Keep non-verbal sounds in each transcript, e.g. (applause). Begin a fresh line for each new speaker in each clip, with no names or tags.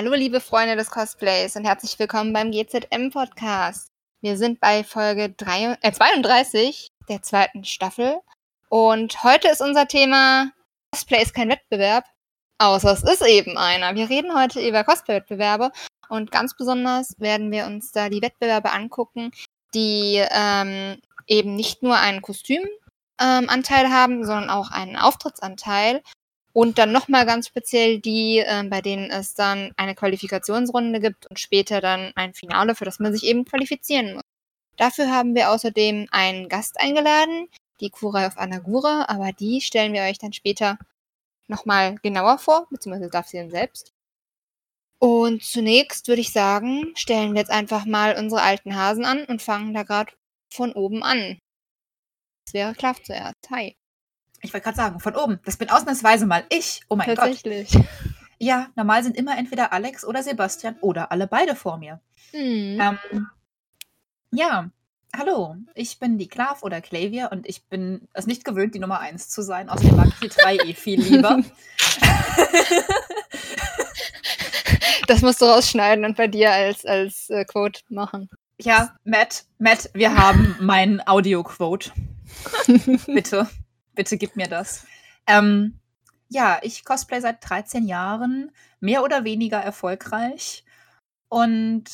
Hallo, liebe Freunde des Cosplays und herzlich willkommen beim GZM Podcast. Wir sind bei Folge 3, äh, 32 der zweiten Staffel und heute ist unser Thema Cosplay ist kein Wettbewerb, außer es ist eben einer. Wir reden heute über Cosplay-Wettbewerbe und ganz besonders werden wir uns da die Wettbewerbe angucken, die ähm, eben nicht nur einen Kostümanteil ähm, haben, sondern auch einen Auftrittsanteil und dann nochmal ganz speziell die, äh, bei denen es dann eine Qualifikationsrunde gibt und später dann ein Finale, für das man sich eben qualifizieren muss. Dafür haben wir außerdem einen Gast eingeladen, die Kurai auf Anagura, aber die stellen wir euch dann später nochmal genauer vor, beziehungsweise darf sie dann selbst. Und zunächst würde ich sagen, stellen wir jetzt einfach mal unsere alten Hasen an und fangen da gerade von oben an. Das wäre Klaff zuerst. Hi.
Ich wollte gerade sagen, von oben. Das bin ausnahmsweise mal ich. Oh mein
Tatsächlich.
Gott. Ja, normal sind immer entweder Alex oder Sebastian oder alle beide vor mir. Mhm. Ähm, ja, hallo. Ich bin die Klav oder Klavier und ich bin es nicht gewöhnt, die Nummer 1 zu sein. Außerdem mag ich die 3 eh viel lieber. (laughs) (laughs)
das musst du rausschneiden und bei dir als, als äh, Quote machen.
Ja, Matt, Matt, wir haben mein Audio-Quote. (laughs) Bitte. Bitte gib mir das. Ähm, ja, ich cosplay seit 13 Jahren, mehr oder weniger erfolgreich. Und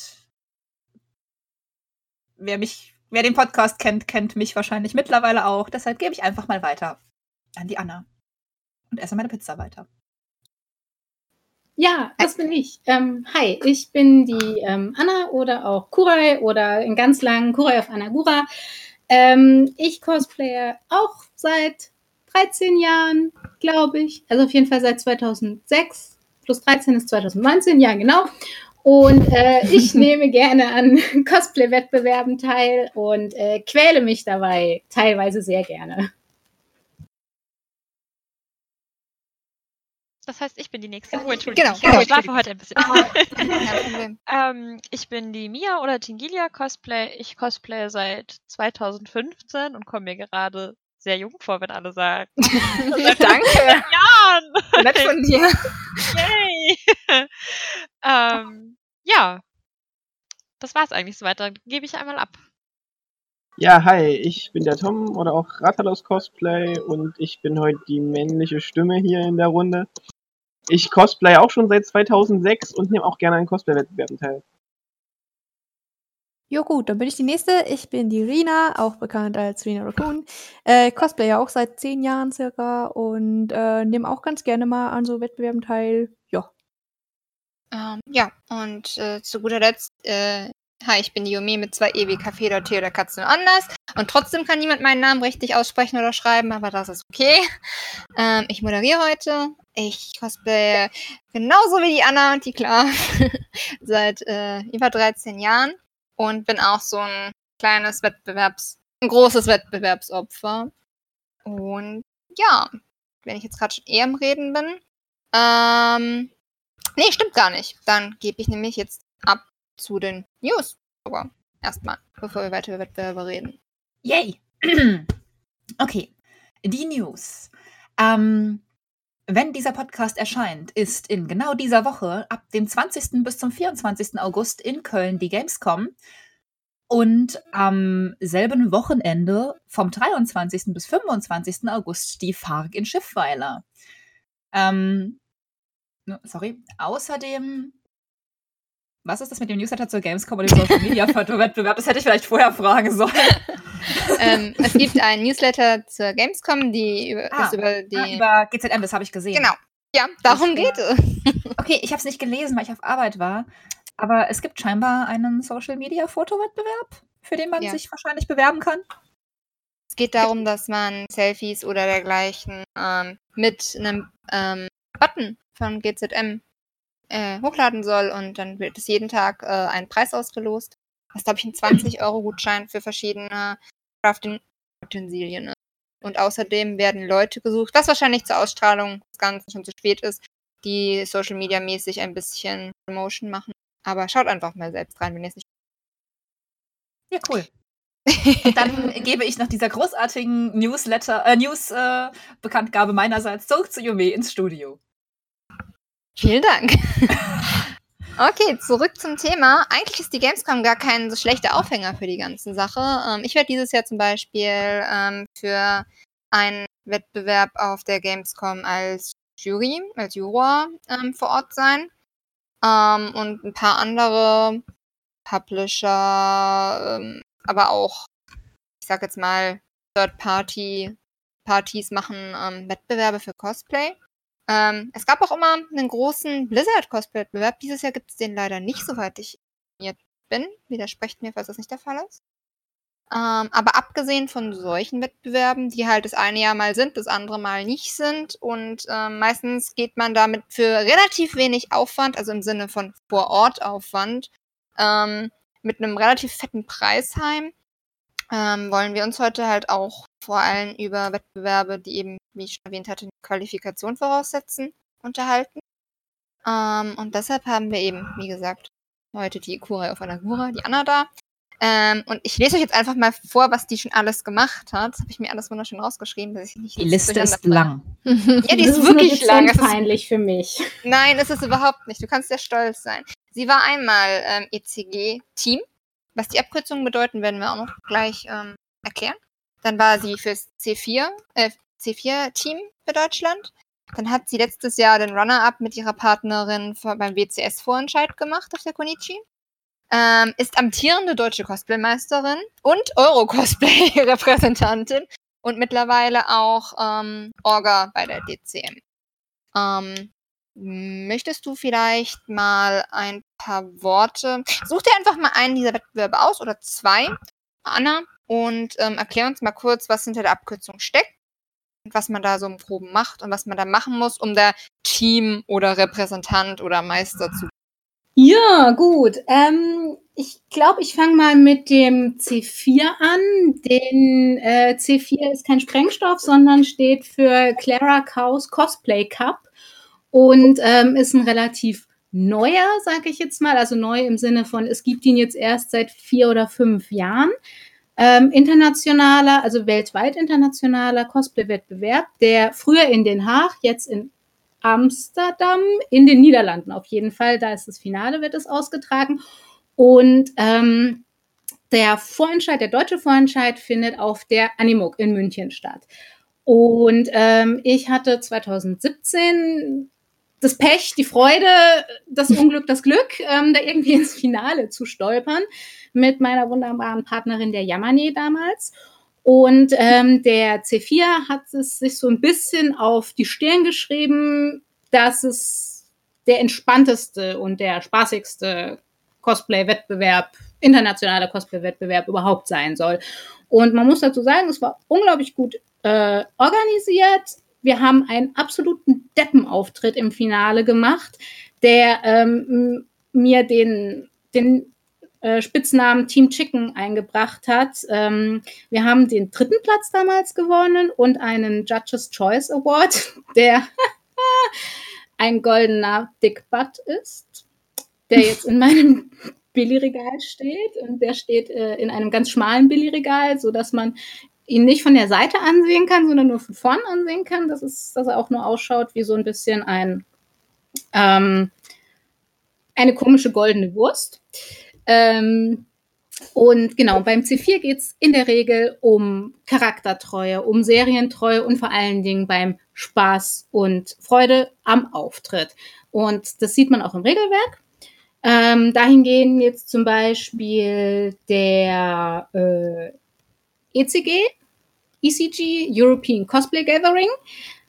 wer mich, wer den Podcast kennt, kennt mich wahrscheinlich mittlerweile auch. Deshalb gebe ich einfach mal weiter an die Anna und esse meine Pizza weiter.
Ja, das bin ich. Ähm, hi, ich bin die ähm, Anna oder auch Kurai oder in ganz langen Kurai auf Anagura. Ähm, ich cosplaye auch seit 13 Jahren, glaube ich. Also auf jeden Fall seit 2006. Plus 13 ist 2019, ja, genau. Und äh, ich (laughs) nehme gerne an (laughs) Cosplay-Wettbewerben teil und äh, quäle mich dabei teilweise sehr gerne.
Das heißt, ich bin die nächste. Oh, Entschuldigung. Genau. Ich schlafe heute ein bisschen. (laughs) ähm, ich bin die Mia oder Tingilia Cosplay. Ich cosplay seit 2015 und komme mir gerade sehr jung vor, wenn alle sagen. (laughs)
Danke.
Jahren.
Nett von (laughs) dir.
Yay. (laughs) ähm, ja. Das war's eigentlich so weiter. Gebe ich einmal ab.
Ja, hi, ich bin der Tom oder auch Ratalos Cosplay und ich bin heute die männliche Stimme hier in der Runde. Ich cosplay auch schon seit 2006 und nehme auch gerne an Cosplay-Wettbewerben teil.
Jo gut, dann bin ich die Nächste. Ich bin die Rina, auch bekannt als Rina Raccoon. Äh, Cosplayer auch seit zehn Jahren circa und äh, nehme auch ganz gerne mal an so Wettbewerben teil. Ja.
Ähm, ja, und äh, zu guter Letzt, äh, hi, ich bin die Yumi mit zwei EWK Feder, Tee oder Katze nur anders. Und trotzdem kann niemand meinen Namen richtig aussprechen oder schreiben, aber das ist okay. Ähm, ich moderiere heute. Ich cosplaye genauso wie die Anna und die Klar (laughs) seit äh, über 13 Jahren und bin auch so ein kleines Wettbewerbs, ein großes Wettbewerbsopfer. Und ja, wenn ich jetzt gerade schon eher im Reden bin, ähm, nee, stimmt gar nicht. Dann gebe ich nämlich jetzt ab zu den News. Aber erstmal, bevor wir weiter über Wettbewerbe reden.
Yay! (clears throat) okay, die News. Ähm, wenn dieser Podcast erscheint, ist in genau dieser Woche ab dem 20. bis zum 24. August in Köln die Gamescom und am selben Wochenende vom 23. bis 25. August die FARC in Schiffweiler. Ähm, sorry. Außerdem, was ist das mit dem Newsletter zur Gamescom und dem (laughs) Social Media Wettbewerb? Das hätte ich vielleicht vorher fragen sollen. (laughs)
ähm, es gibt einen Newsletter zur Gamescom, die über,
ah,
über die. Ah,
über GZM, das habe ich gesehen.
Genau. Ja, darum geht es. (laughs)
Okay, ich habe es nicht gelesen, weil ich auf Arbeit war. Aber es gibt scheinbar einen Social Media Fotowettbewerb, für den man ja. sich wahrscheinlich bewerben kann.
Es geht darum, dass man Selfies oder dergleichen ähm, mit einem ähm, Button von GZM äh, hochladen soll und dann wird es jeden Tag äh, ein Preis ausgelost. Das ist, glaube ich, ein 20-Euro-Gutschein (clears throat) für verschiedene Crafting-Utensilien. Und außerdem werden Leute gesucht, was wahrscheinlich zur Ausstrahlung des Ganzen schon zu spät ist, die Social Media mäßig ein bisschen Promotion machen. Aber schaut einfach mal selbst rein, wenn ihr es nicht. (laughs)
Ja, cool. Und (laughs) dann gebe ich nach dieser großartigen Newsletter, äh, News-Bekanntgabe äh, meinerseits zurück zu Yume ins Studio.
Vielen Dank. (laughs) Okay, zurück zum Thema. Eigentlich ist die Gamescom gar kein so schlechter Aufhänger für die ganze Sache. Ähm, ich werde dieses Jahr zum Beispiel ähm, für einen Wettbewerb auf der Gamescom als Jury, als Juror ähm, vor Ort sein. Ähm, und ein paar andere Publisher, ähm, aber auch, ich sag jetzt mal, Third-Party-Partys machen ähm, Wettbewerbe für Cosplay. Ähm, es gab auch immer einen großen Blizzard-Cosplay-Wettbewerb. Dieses Jahr gibt es den leider nicht, soweit ich informiert bin. Widersprecht mir, falls das nicht der Fall ist. Ähm, aber abgesehen von solchen Wettbewerben, die halt das eine Jahr mal sind, das andere mal nicht sind und ähm, meistens geht man damit für relativ wenig Aufwand, also im Sinne von Vor-Ort-Aufwand, ähm, mit einem relativ fetten Preis heim, ähm, wollen wir uns heute halt auch vor allem über Wettbewerbe, die eben, wie ich schon erwähnt hatte, eine Qualifikation voraussetzen, unterhalten. Ähm, und deshalb haben wir eben, wie gesagt, heute die Kurai auf Anagura, die Anna da. Ähm, und ich lese euch jetzt einfach mal vor, was die schon alles gemacht hat. Das habe ich mir alles wunderschön rausgeschrieben, dass ich nicht
Die Liste ist lang. (laughs)
ja, die ist, ist wirklich lang.
Das ist peinlich für mich.
Nein, ist es überhaupt nicht. Du kannst sehr stolz sein. Sie war einmal ähm, ECG-Team. Was die Abkürzungen bedeuten, werden wir auch noch gleich ähm, erklären. Dann war sie fürs C4, äh, C4-Team für Deutschland. Dann hat sie letztes Jahr den Runner-Up mit ihrer Partnerin beim WCS-Vorentscheid gemacht auf der Konichi. Ähm, ist amtierende deutsche Cosplaymeisterin und Euro-Cosplay-Repräsentantin und mittlerweile auch ähm, Orga bei der DCM. Ähm, möchtest du vielleicht mal ein paar Worte, such dir einfach mal einen dieser Wettbewerbe aus oder zwei, Anna, und ähm, erklär uns mal kurz, was hinter der Abkürzung steckt und was man da so im Groben macht und was man da machen muss, um der Team oder Repräsentant oder Meister zu
ja, gut. Ähm, ich glaube, ich fange mal mit dem C4 an. Den äh, C4 ist kein Sprengstoff, sondern steht für Clara Cows Cosplay Cup und ähm, ist ein relativ neuer, sage ich jetzt mal, also neu im Sinne von, es gibt ihn jetzt erst seit vier oder fünf Jahren. Ähm, internationaler, also weltweit internationaler Cosplay-Wettbewerb, der früher in Den Haag, jetzt in Amsterdam, in den Niederlanden auf jeden Fall. Da ist das Finale, wird es ausgetragen. Und ähm, der Vorentscheid, der deutsche Vorentscheid findet auf der Animuk in München statt. Und ähm, ich hatte 2017 das Pech, die Freude, das Unglück, das Glück, ähm, da irgendwie ins Finale zu stolpern mit meiner wunderbaren Partnerin der Yamane damals. Und ähm, der C4 hat es sich so ein bisschen auf die Stirn geschrieben, dass es der entspannteste und der spaßigste Cosplay-Wettbewerb, internationaler Cosplay-Wettbewerb überhaupt sein soll. Und man muss dazu sagen, es war unglaublich gut äh, organisiert. Wir haben einen absoluten Deppenauftritt im Finale gemacht, der ähm, mir den, den äh, Spitznamen Team Chicken eingebracht hat. Ähm, wir haben den dritten Platz damals gewonnen und einen Judges Choice Award, (laughs) der (laughs) ein goldener Dick Butt ist, der jetzt in meinem Billigregal steht und der steht äh, in einem ganz schmalen Billigregal, so dass man ihn nicht von der Seite ansehen kann, sondern nur von vorn ansehen kann. Das ist, dass er auch nur ausschaut wie so ein bisschen ein ähm, eine komische goldene Wurst. Ähm, und genau, beim C4 geht es in der Regel um Charaktertreue, um Serientreue und vor allen Dingen beim Spaß und Freude am Auftritt. Und das sieht man auch im Regelwerk. Ähm, dahin gehen jetzt zum Beispiel der äh, ECG, ECG, European Cosplay Gathering.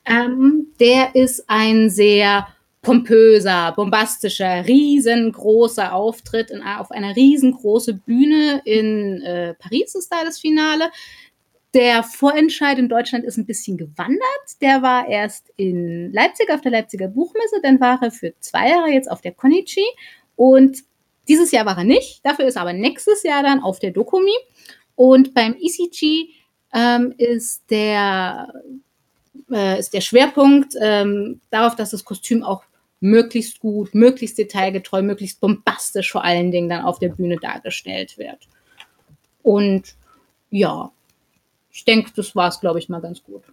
Ähm, der ist ein sehr pompöser, bombastischer, riesengroßer Auftritt in, auf einer riesengroßen Bühne in äh, Paris ist da das Finale. Der Vorentscheid in Deutschland ist ein bisschen gewandert. Der war erst in Leipzig auf der Leipziger Buchmesse, dann war er für zwei Jahre jetzt auf der Konichi und dieses Jahr war er nicht. Dafür ist aber nächstes Jahr dann auf der Dokumi. Und beim ECG ähm, ist der äh, ist der Schwerpunkt ähm, darauf, dass das Kostüm auch möglichst gut, möglichst detailgetreu, möglichst bombastisch vor allen Dingen dann auf der Bühne dargestellt wird. Und ja, ich denke, das war es, glaube ich, mal ganz gut.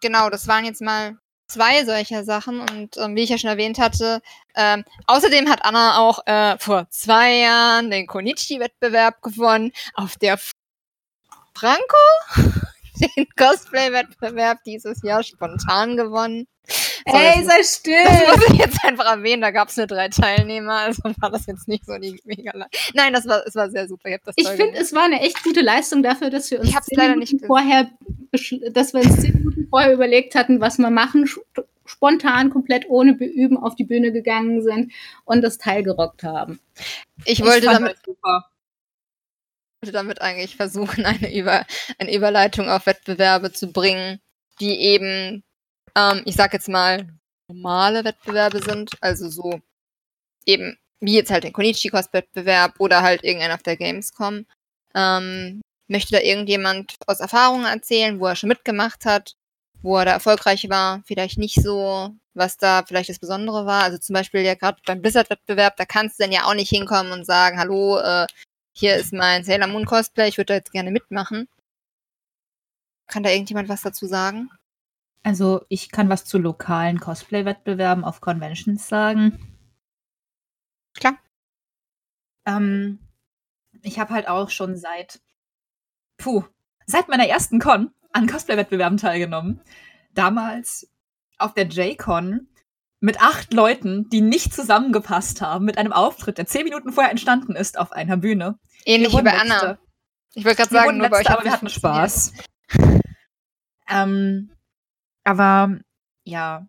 Genau, das waren jetzt mal zwei solcher Sachen und ähm, wie ich ja schon erwähnt hatte, ähm, außerdem hat Anna auch äh, vor zwei Jahren den Konichi-Wettbewerb gewonnen, auf der Franco (laughs) den Cosplay-Wettbewerb dieses Jahr spontan gewonnen.
Ey, sei still!
Das muss ich jetzt einfach erwähnen, da gab es nur drei Teilnehmer, also war das jetzt nicht so die mega Nein, das war, es war sehr super.
Ich, ich finde, es war eine echt gute Leistung dafür, dass wir uns vorher, dass wir uns zehn Minuten vorher überlegt hatten, was wir machen, spontan, komplett ohne Beüben auf die Bühne gegangen sind und das Teil gerockt haben.
Ich wollte ich damit super wollte damit eigentlich versuchen, eine, Über eine Überleitung auf Wettbewerbe zu bringen, die eben ähm, ich sag jetzt mal, normale Wettbewerbe sind, also so eben wie jetzt halt den Konichi-Kost-Wettbewerb oder halt irgendeiner auf der Gamescom. Ähm, möchte da irgendjemand aus Erfahrungen erzählen, wo er schon mitgemacht hat, wo er da erfolgreich war, vielleicht nicht so, was da vielleicht das Besondere war. Also zum Beispiel ja gerade beim Blizzard-Wettbewerb, da kannst du dann ja auch nicht hinkommen und sagen, hallo, äh, hier ist mein Sailor Moon Cosplay, ich würde da jetzt gerne mitmachen. Kann da irgendjemand was dazu sagen?
Also ich kann was zu lokalen Cosplay-Wettbewerben auf Conventions sagen.
Klar.
Ähm, ich habe halt auch schon seit, puh, seit meiner ersten Con an Cosplay-Wettbewerben teilgenommen. Damals auf der J-Con mit acht Leuten, die nicht zusammengepasst haben, mit einem Auftritt, der zehn Minuten vorher entstanden ist, auf einer Bühne.
Ähnlich wie bei Anna. Ich wollte gerade sagen,
nur bei euch aber wir hatten Spaß. ähm, aber ja,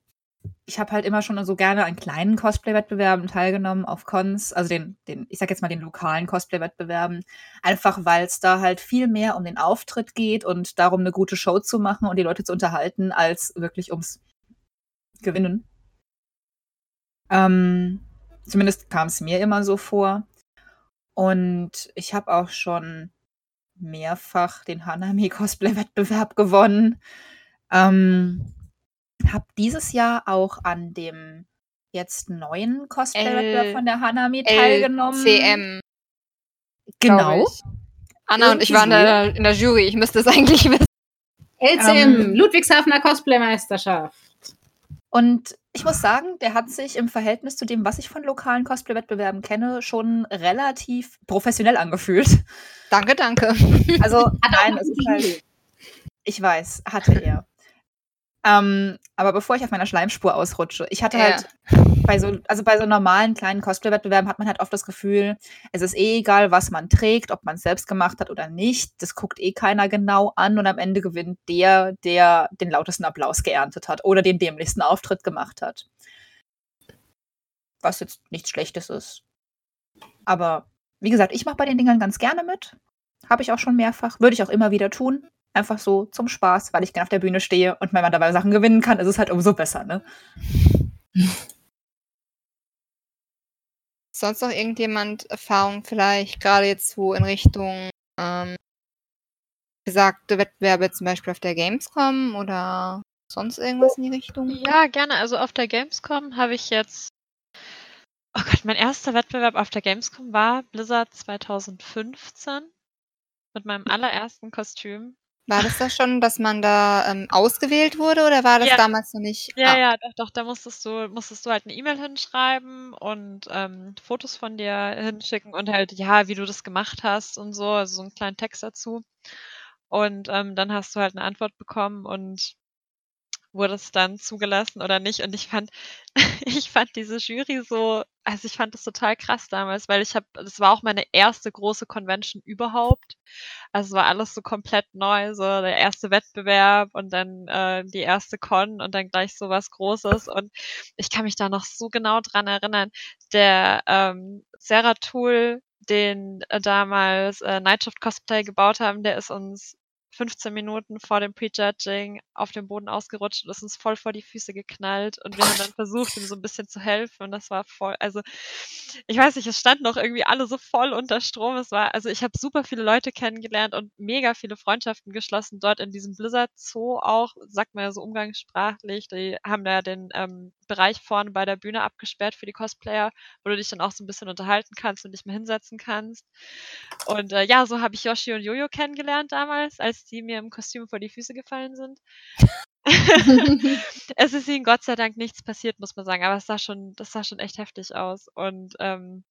ich habe halt immer schon so gerne an kleinen Cosplay-Wettbewerben teilgenommen auf Cons, also den, den, ich sag jetzt mal den lokalen Cosplay-Wettbewerben, einfach weil es da halt viel mehr um den Auftritt geht und darum, eine gute Show zu machen und die Leute zu unterhalten, als wirklich ums Gewinnen. Ähm, zumindest kam es mir immer so vor. Und ich habe auch schon mehrfach den Hanami Cosplay-Wettbewerb gewonnen. Ähm, habe dieses Jahr auch an dem jetzt neuen Cosplay-Wettbewerb von der Hanami teilgenommen.
CM.
Genau.
Anna Irgendwie und ich waren da in der Jury. Ich müsste es (laughs) eigentlich wissen.
LCM, ähm, Ludwigshafener Cosplay-Meisterschaft.
Und ich muss sagen, der hat sich im Verhältnis zu dem, was ich von lokalen Cosplay-Wettbewerben kenne, schon relativ professionell angefühlt.
Danke, danke.
Also, nein, es ist halt. Ich weiß, hatte er. Ähm, aber bevor ich auf meiner Schleimspur ausrutsche, ich hatte ja. halt bei so, also bei so normalen kleinen Cosplay-Wettbewerben hat man halt oft das Gefühl, es ist eh egal, was man trägt, ob man es selbst gemacht hat oder nicht. Das guckt eh keiner genau an und am Ende gewinnt der, der den lautesten Applaus geerntet hat oder den dämlichsten Auftritt gemacht hat. Was jetzt nichts Schlechtes ist. Aber wie gesagt, ich mache bei den Dingern ganz gerne mit. Habe ich auch schon mehrfach. Würde ich auch immer wieder tun. Einfach so zum Spaß, weil ich gerne auf der Bühne stehe und wenn man dabei Sachen gewinnen kann, ist es halt umso besser, ne?
Sonst noch irgendjemand Erfahrung vielleicht, gerade jetzt so in Richtung ähm, gesagte Wettbewerbe, zum Beispiel auf der Gamescom oder sonst irgendwas in die Richtung?
Ja, gerne. Also auf der Gamescom habe ich jetzt. Oh Gott, mein erster Wettbewerb auf der Gamescom war Blizzard 2015 mit meinem allerersten Kostüm.
War das da schon, dass man da ähm, ausgewählt wurde oder war das ja. damals noch nicht?
Ja, ah. ja, doch, doch, da musstest du, musstest du halt eine E-Mail hinschreiben und ähm, Fotos von dir hinschicken und halt, ja, wie du das gemacht hast und so, also so einen kleinen Text dazu. Und ähm, dann hast du halt eine Antwort bekommen und wurde es dann zugelassen oder nicht. Und ich fand, (laughs) ich fand diese Jury so, also ich fand das total krass damals, weil ich habe, das war auch meine erste große Convention überhaupt. Also es war alles so komplett neu, so der erste Wettbewerb und dann äh, die erste Con und dann gleich so was Großes. Und ich kann mich da noch so genau dran erinnern. Der ähm, Sarah Tool, den äh, damals äh, Nightshift Cosplay gebaut haben, der ist uns 15 Minuten vor dem Prejudging auf dem Boden ausgerutscht und ist uns voll vor die Füße geknallt und wir haben dann versucht, ihm so ein bisschen zu helfen und das war voll, also ich weiß nicht, es standen auch irgendwie alle so voll unter Strom. Es war, also ich habe super viele Leute kennengelernt und mega viele Freundschaften geschlossen dort in diesem Blizzard Zoo auch, sagt man ja so umgangssprachlich. Die haben da den ähm, Bereich vorne bei der Bühne abgesperrt für die Cosplayer, wo du dich dann auch so ein bisschen unterhalten kannst und dich mal hinsetzen kannst. Und äh, ja, so habe ich Yoshi und Jojo kennengelernt damals, als die mir im Kostüm vor die Füße gefallen sind. (laughs) es ist ihnen Gott sei Dank nichts passiert, muss man sagen, aber es sah schon, das sah schon echt heftig aus. Und ähm,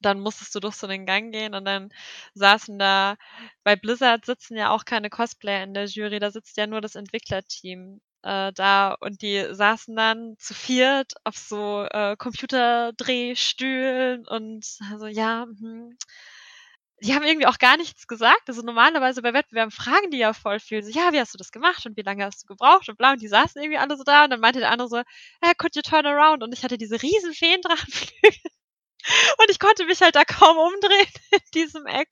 dann musstest du durch so einen Gang gehen und dann saßen da, bei Blizzard sitzen ja auch keine Cosplayer in der Jury, da sitzt ja nur das Entwicklerteam äh, da und die saßen dann zu viert auf so äh, Computerdrehstühlen und also ja, hm, die haben irgendwie auch gar nichts gesagt. Also normalerweise bei Wettbewerben fragen die ja voll viel. So, ja, wie hast du das gemacht und wie lange hast du gebraucht und bla. Und die saßen irgendwie alle so da und dann meinte der andere so, hey, could you turn around? Und ich hatte diese riesen Feendrachenflügel. (laughs) Und ich konnte mich halt da kaum umdrehen in diesem Eck.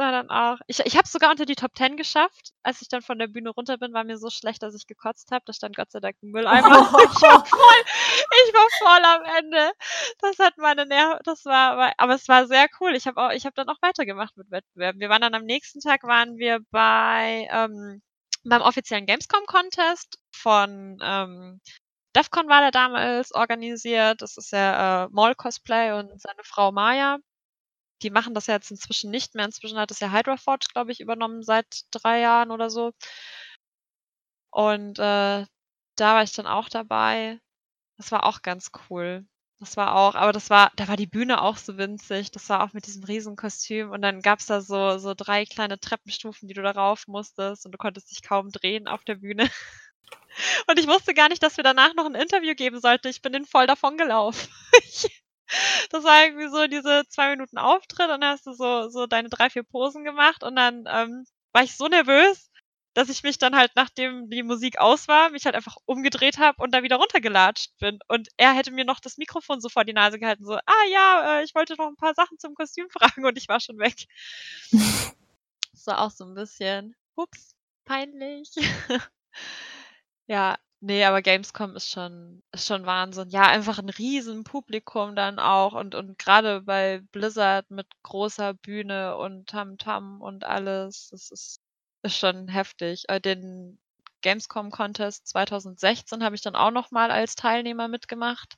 War dann auch. Ich, ich habe es sogar unter die Top Ten geschafft. Als ich dann von der Bühne runter bin, war mir so schlecht, dass ich gekotzt habe. Da stand Gott sei Dank ein Mülleimer. Oh. (laughs) (laughs) Ich, war voll, ich war voll am Ende. Das hat meine Nerven. Das war, aber es war sehr cool. Ich habe auch, ich habe dann auch weitergemacht mit Wettbewerben. Wir waren dann am nächsten Tag waren wir bei ähm, beim offiziellen Gamescom Contest von ähm, DEFCON war der damals organisiert. Das ist ja äh, Mall Cosplay und seine Frau Maya die machen das ja jetzt inzwischen nicht mehr. Inzwischen hat es ja Hydra Forge, glaube ich, übernommen seit drei Jahren oder so. Und äh, da war ich dann auch dabei. Das war auch ganz cool. Das war auch, aber das war, da war die Bühne auch so winzig. Das war auch mit diesem Riesenkostüm. Und dann gab es da so, so drei kleine Treppenstufen, die du darauf musstest. Und du konntest dich kaum drehen auf der Bühne. (laughs) Und ich wusste gar nicht, dass wir danach noch ein Interview geben sollten. Ich bin in voll davon gelaufen. (laughs) das war irgendwie so diese zwei Minuten Auftritt und dann hast du so, so deine drei, vier Posen gemacht und dann ähm, war ich so nervös, dass ich mich dann halt, nachdem die Musik aus war, mich halt einfach umgedreht habe und da wieder runtergelatscht bin. Und er hätte mir noch das Mikrofon so vor die Nase gehalten, so, ah ja, äh, ich wollte noch ein paar Sachen zum Kostüm (laughs) fragen und ich war schon weg. (laughs) das war auch so ein bisschen, ups, peinlich. (laughs) ja, Nee, aber Gamescom ist schon ist schon Wahnsinn. Ja, einfach ein Riesenpublikum dann auch und und grade bei Blizzard mit großer Bühne und Tamtam und alles, das ist ist schon heftig. Äh, den Gamescom Contest 2016 habe ich dann auch noch mal als Teilnehmer mitgemacht.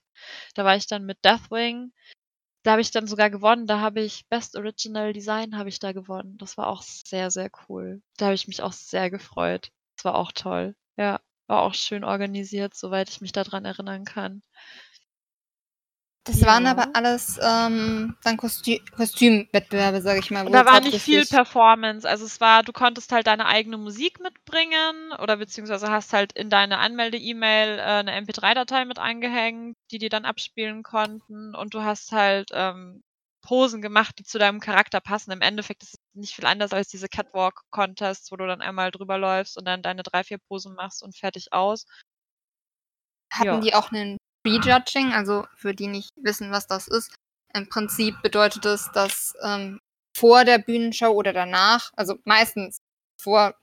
Da war ich dann mit Deathwing. Da habe ich dann sogar gewonnen. Da habe ich Best Original Design habe ich da gewonnen. Das war auch sehr, sehr cool. Da habe ich mich auch sehr gefreut. Das war auch toll. Ja. War auch schön organisiert, soweit ich mich daran erinnern kann.
Das ja. waren aber alles ähm, dann Kostü Kostümwettbewerbe, sage ich mal.
da war nicht viel Performance. Also es war, du konntest halt deine eigene Musik mitbringen oder beziehungsweise hast halt in deine Anmelde-E-Mail äh, eine MP3-Datei mit eingehängt, die die dann abspielen konnten und du hast halt ähm, Posen gemacht, die zu deinem Charakter passen. Im Endeffekt ist es nicht viel anders als diese Catwalk-Contests, wo du dann einmal drüber läufst und dann deine drei, vier Posen machst und fertig aus.
Hatten ja. die auch einen Prejudging? Also für die nicht wissen, was das ist. Im Prinzip bedeutet es, dass ähm, vor der Bühnenshow oder danach, also meistens vorher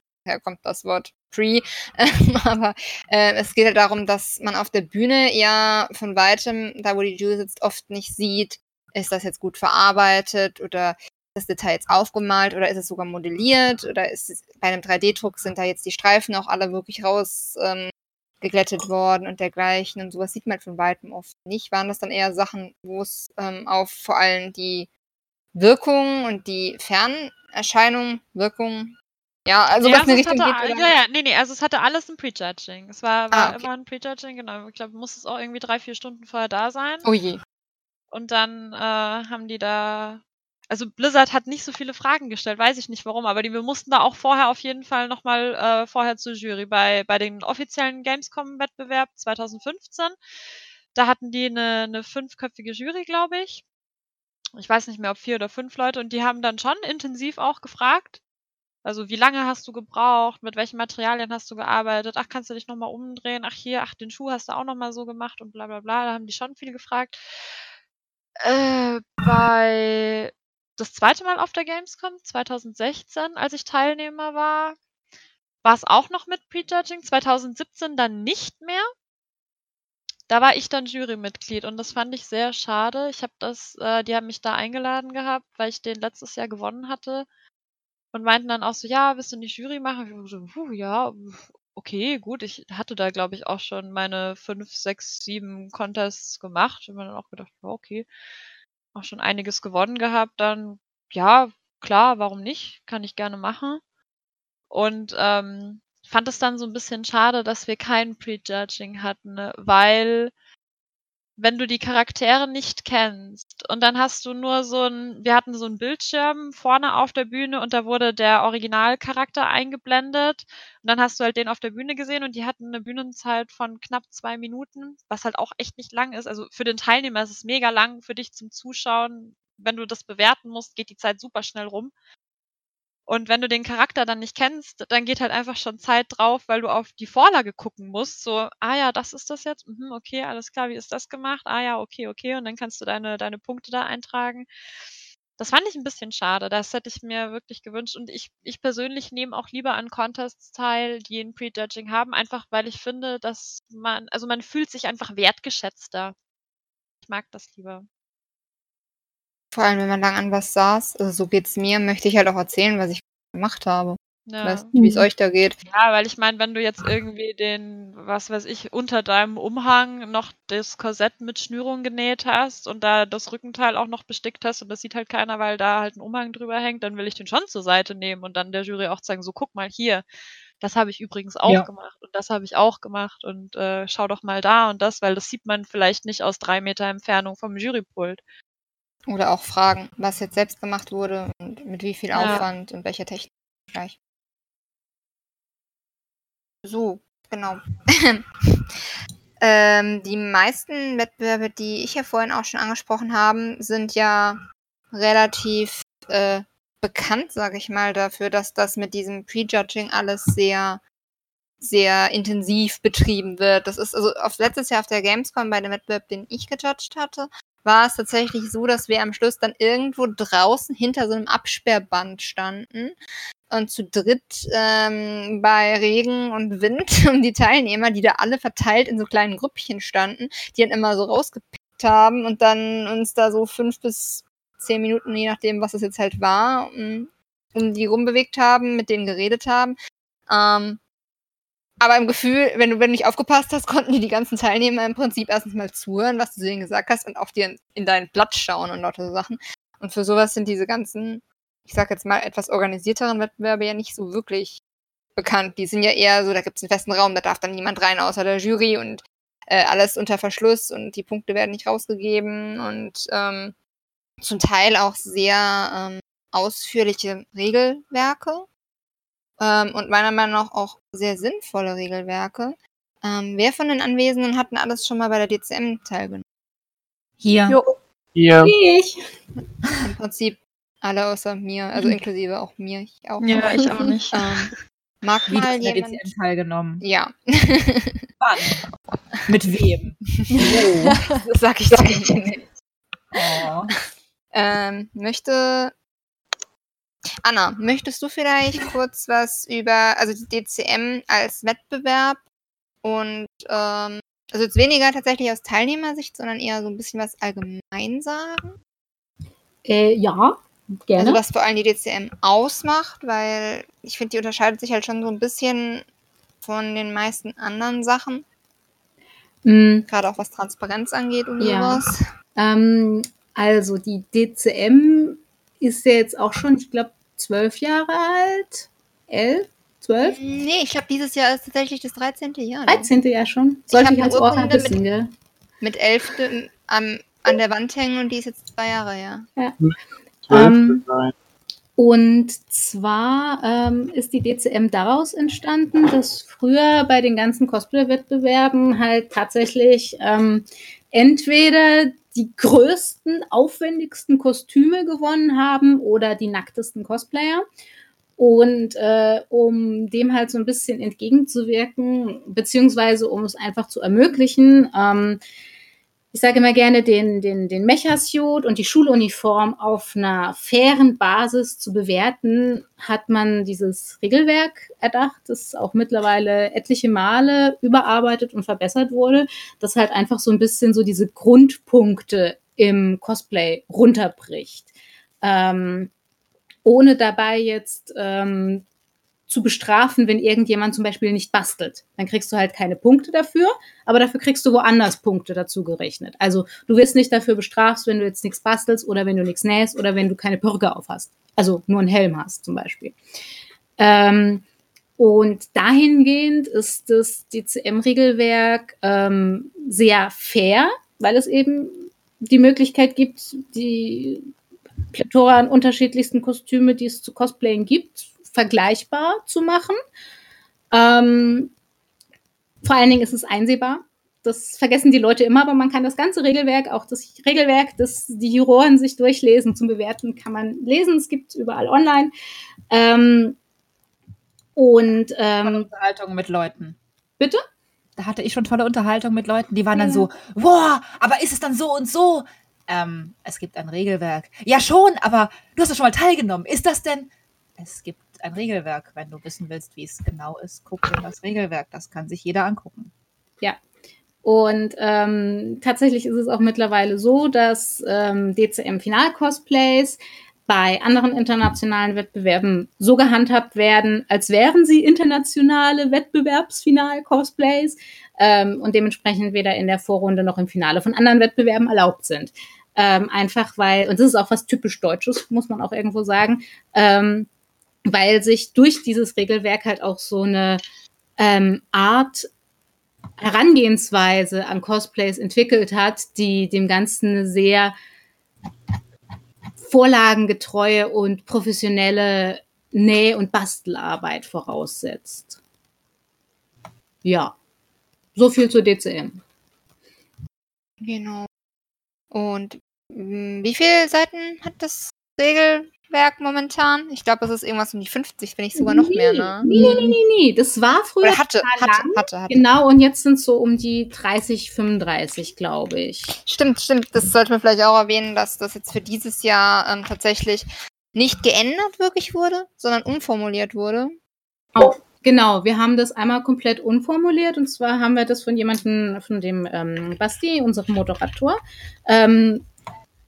kommt das Wort Pre, (laughs) aber äh, es geht ja halt darum, dass man auf der Bühne ja von weitem, da wo die Jury sitzt, oft nicht sieht, ist das jetzt gut verarbeitet oder ist das Detail jetzt aufgemalt oder ist es sogar modelliert oder ist es bei einem 3D-Druck sind da jetzt die Streifen auch alle wirklich raus ähm, worden und dergleichen und sowas sieht man von weitem oft nicht. Waren das dann eher Sachen, wo es ähm, auf vor allem die Wirkung und die Fernerscheinung, Wirkung, ja, also
ja,
was in
die Richtung hatte, geht. Oder? Ja, ja, nee, nee, also es hatte alles ein Prejudging. Es war, war ah, okay. immer ein Prejudging, genau. Ich glaube, muss es auch irgendwie drei, vier Stunden vorher da sein.
Oh je.
Und dann äh, haben die da. Also Blizzard hat nicht so viele Fragen gestellt, weiß ich nicht warum, aber die, wir mussten da auch vorher auf jeden Fall nochmal äh, vorher zur Jury. Bei, bei den offiziellen Gamescom-Wettbewerb 2015, da hatten die eine, eine fünfköpfige Jury, glaube ich. Ich weiß nicht mehr, ob vier oder fünf Leute, und die haben dann schon intensiv auch gefragt. Also, wie lange hast du gebraucht? Mit welchen Materialien hast du gearbeitet? Ach, kannst du dich nochmal umdrehen? Ach, hier, ach, den Schuh hast du auch nochmal so gemacht und bla bla bla. Da haben die schon viel gefragt. Äh, bei das zweite Mal auf der Gamescom, 2016, als ich Teilnehmer war, war es auch noch mit Prejudging, 2017 dann nicht mehr. Da war ich dann Jurymitglied und das fand ich sehr schade. Ich habe das äh, die haben mich da eingeladen gehabt, weil ich den letztes Jahr gewonnen hatte und meinten dann auch so: „Ja, willst du nicht Jury machen?“ Ich so: „Puh, ja, okay, gut.“ Ich hatte da, glaube ich, auch schon meine 5, 6, 7 Contests gemacht und mir dann auch gedacht: „Ja, okay.“ Auch schon einiges gewonnen gehabt dann. Ja, klar, warum nicht? Kann ich gerne machen. Und, ähm, fand es dann so ein bisschen schade, dass wir kein Prejudging hatten, ne? weil wenn du die Charaktere nicht kennst und dann hast du nur so ein, wir hatten so einen Bildschirm vorne auf der Bühne und da wurde der Originalcharakter eingeblendet und dann hast du halt den auf der Bühne gesehen und die hatten eine Bühnenzeit von knapp zwei Minuten, was halt auch echt nicht lang ist. Also für den Teilnehmer ist es mega lang, für dich zum Zuschauen, wenn du das bewerten musst, geht die Zeit super schnell rum. Und wenn du den Charakter dann nicht kennst, dann geht halt einfach schon Zeit drauf, weil du auf die Vorlage gucken musst. So, ah ja, das ist das jetzt. Mhm, okay, alles klar, wie ist das gemacht? Ah ja, okay, okay. Und dann kannst du deine, deine Punkte da eintragen. Das fand ich ein bisschen schade. Das hätte ich mir wirklich gewünscht. Und ich, ich persönlich nehme auch lieber an Contests teil, die ein Prejudging haben, einfach weil ich finde, dass man, also man fühlt sich einfach wertgeschätzter. Ich mag das lieber.
Vor allem, wenn man lang an was saß, also so geht's mir, möchte ich halt auch erzählen, was ich gemacht habe. Ja. Ich weiß nicht, wie es mhm. euch da geht.
Ja, weil ich meine, wenn du jetzt irgendwie den, was weiß ich, unter deinem Umhang noch das Korsett mit Schnürung genäht hast und da das Rückenteil auch noch bestickt hast und das sieht halt keiner, weil da halt ein Umhang drüber hängt, dann will ich den schon zur Seite nehmen und dann der Jury auch sagen, so guck mal hier, das habe ich übrigens auch ja. gemacht und das habe ich auch gemacht und äh, schau doch mal da und das, weil das sieht man vielleicht nicht aus drei Meter Entfernung vom Jurypult.
Oder auch fragen, was jetzt selbst gemacht wurde und mit wie viel ja. Aufwand und welcher Technik gleich. So, genau. (laughs) ähm, die meisten Wettbewerbe, die ich ja vorhin auch schon angesprochen habe, sind ja relativ äh, bekannt, sage ich mal, dafür, dass das mit diesem Prejudging alles sehr sehr intensiv betrieben wird. Das ist also auf letztes Jahr auf der Gamescom bei dem Wettbewerb, den ich gejudged hatte, war es tatsächlich so, dass wir am Schluss dann irgendwo draußen hinter so einem Absperrband standen und zu dritt ähm, bei Regen und Wind (laughs) um die Teilnehmer, die da alle verteilt in so kleinen Grüppchen standen, die dann immer so rausgepickt haben und dann uns da so fünf bis zehn Minuten, je nachdem, was es jetzt halt war, um, um die rumbewegt haben, mit denen geredet haben. Ähm, aber im Gefühl, wenn du, wenn du nicht aufgepasst hast, (laughs) konnten dir die ganzen Teilnehmer im Prinzip erstens mal zuhören, was du denen gesagt hast und auf dir in, in dein Blatt schauen und lauter so Sachen. Und für sowas sind diese ganzen, ich sag jetzt mal, etwas organisierteren Wettbewerbe ja nicht so wirklich bekannt. Die sind ja eher so, da gibt es einen festen Raum, da darf dann niemand rein außer der Jury und äh, alles unter Verschluss und die Punkte werden nicht rausgegeben und ähm, zum Teil auch sehr ähm, ausführliche Regelwerke ähm, und meiner Meinung nach auch sehr sinnvolle Regelwerke. Ähm, wer von den Anwesenden hat denn alles schon mal bei der DCM teilgenommen?
Hier.
Jo.
Hier.
Ich.
Im Prinzip alle außer mir, also mhm. inklusive auch mir.
Ich auch. Ja, ich auch (laughs) nicht. Ähm,
mag Wie mal jemand...
DCM teilgenommen?
Ja. (laughs)
Wann? Mit wem?
Wo? (laughs) das sag ich dir nicht. Oh. Ähm, möchte Anna, möchtest du vielleicht kurz was über, also die DCM als Wettbewerb und ähm, also jetzt weniger tatsächlich aus Teilnehmersicht, sondern eher so ein bisschen was allgemein sagen?
Äh, ja, gerne.
Also was vor allem die DCM ausmacht, weil ich finde, die unterscheidet sich halt schon so ein bisschen von den meisten anderen Sachen. Mhm. Gerade auch was Transparenz angeht und ja. sowas.
Ähm, also die DCM ist ja jetzt auch schon, ich glaube, zwölf Jahre alt. Elf? Zwölf?
Nee, ich glaube, dieses Jahr ist tatsächlich das 13. Jahr.
13. Jahr schon. Sollte ich, ich als Ohr wissen,
gell? Mit elf am, an der Wand hängen und die ist jetzt zwei Jahre, ja.
Ja. Ähm, und zwar ähm, ist die DCM daraus entstanden, dass früher bei den ganzen Cosplay-Wettbewerben halt tatsächlich ähm, entweder die größten, aufwendigsten Kostüme gewonnen haben oder die nacktesten Cosplayer. Und äh, um dem halt so ein bisschen entgegenzuwirken, beziehungsweise um es einfach zu ermöglichen, ähm, ich sage immer gerne, den, den, den Mechasuit und die Schuluniform auf einer fairen Basis zu bewerten, hat man dieses Regelwerk erdacht, das auch mittlerweile etliche Male überarbeitet und verbessert wurde, das halt einfach so ein bisschen so diese Grundpunkte im Cosplay runterbricht. Ähm, ohne dabei jetzt ähm, zu bestrafen, wenn irgendjemand zum Beispiel nicht bastelt. Dann kriegst du halt keine Punkte dafür, aber dafür kriegst du woanders Punkte dazu gerechnet. Also du wirst nicht dafür bestraft, wenn du jetzt nichts bastelst oder wenn du nichts nähst oder wenn du keine Perücke auf hast. Also nur einen Helm hast zum Beispiel. Ähm, Und dahingehend ist das DCM-Regelwerk ähm, sehr fair, weil es eben die Möglichkeit gibt, die Plethora an unterschiedlichsten Kostüme, die es zu Cosplayen gibt, vergleichbar zu machen. Ähm, vor allen Dingen ist es einsehbar. Das vergessen die Leute immer, aber man kann das ganze Regelwerk, auch das Regelwerk, das die Juroren sich durchlesen zum Bewerten, kann man lesen. Es gibt überall online. Ähm, und ähm,
Unterhaltung mit Leuten.
Bitte?
Da hatte ich schon tolle Unterhaltung mit Leuten, die waren ja. dann so, wow, aber ist es dann so und so? Ähm, es gibt ein Regelwerk. Ja, schon, aber du hast doch schon mal teilgenommen. Ist das denn? Es gibt ein Regelwerk. Wenn du wissen willst, wie es genau ist, guck in das Regelwerk. Das kann sich jeder angucken.
Ja. Und ähm, tatsächlich ist es auch mittlerweile so, dass ähm, DCM-Final-Cosplays bei anderen internationalen Wettbewerben so gehandhabt werden, als wären sie internationale Wettbewerbsfinal-Cosplays ähm, und dementsprechend weder in der Vorrunde noch im Finale von anderen Wettbewerben erlaubt sind. Ähm, einfach weil, und das ist auch was typisch Deutsches, muss man auch irgendwo sagen, ähm, weil sich durch dieses Regelwerk halt auch so eine ähm, Art Herangehensweise an Cosplays entwickelt hat, die dem Ganzen eine sehr vorlagengetreue und professionelle Näh- und Bastelarbeit voraussetzt. Ja, so viel zur DCM.
Genau. Und mm, wie viele Seiten hat das Regelwerk momentan? Ich glaube, es ist irgendwas um die 50, wenn nicht sogar noch mehr, ne?
Nee, nee, nee, nee, nee. Das war früher.
Oder hatte, hatte, hatte, hatte.
Genau, und jetzt sind es so um die 30, 35, glaube ich.
Stimmt, stimmt. Das sollte man vielleicht auch erwähnen, dass das jetzt für dieses Jahr ähm, tatsächlich nicht geändert wirklich wurde, sondern umformuliert wurde.
Oh, genau. Wir haben das einmal komplett umformuliert und zwar haben wir das von jemandem, von dem ähm, Basti, unserem Moderator, ähm,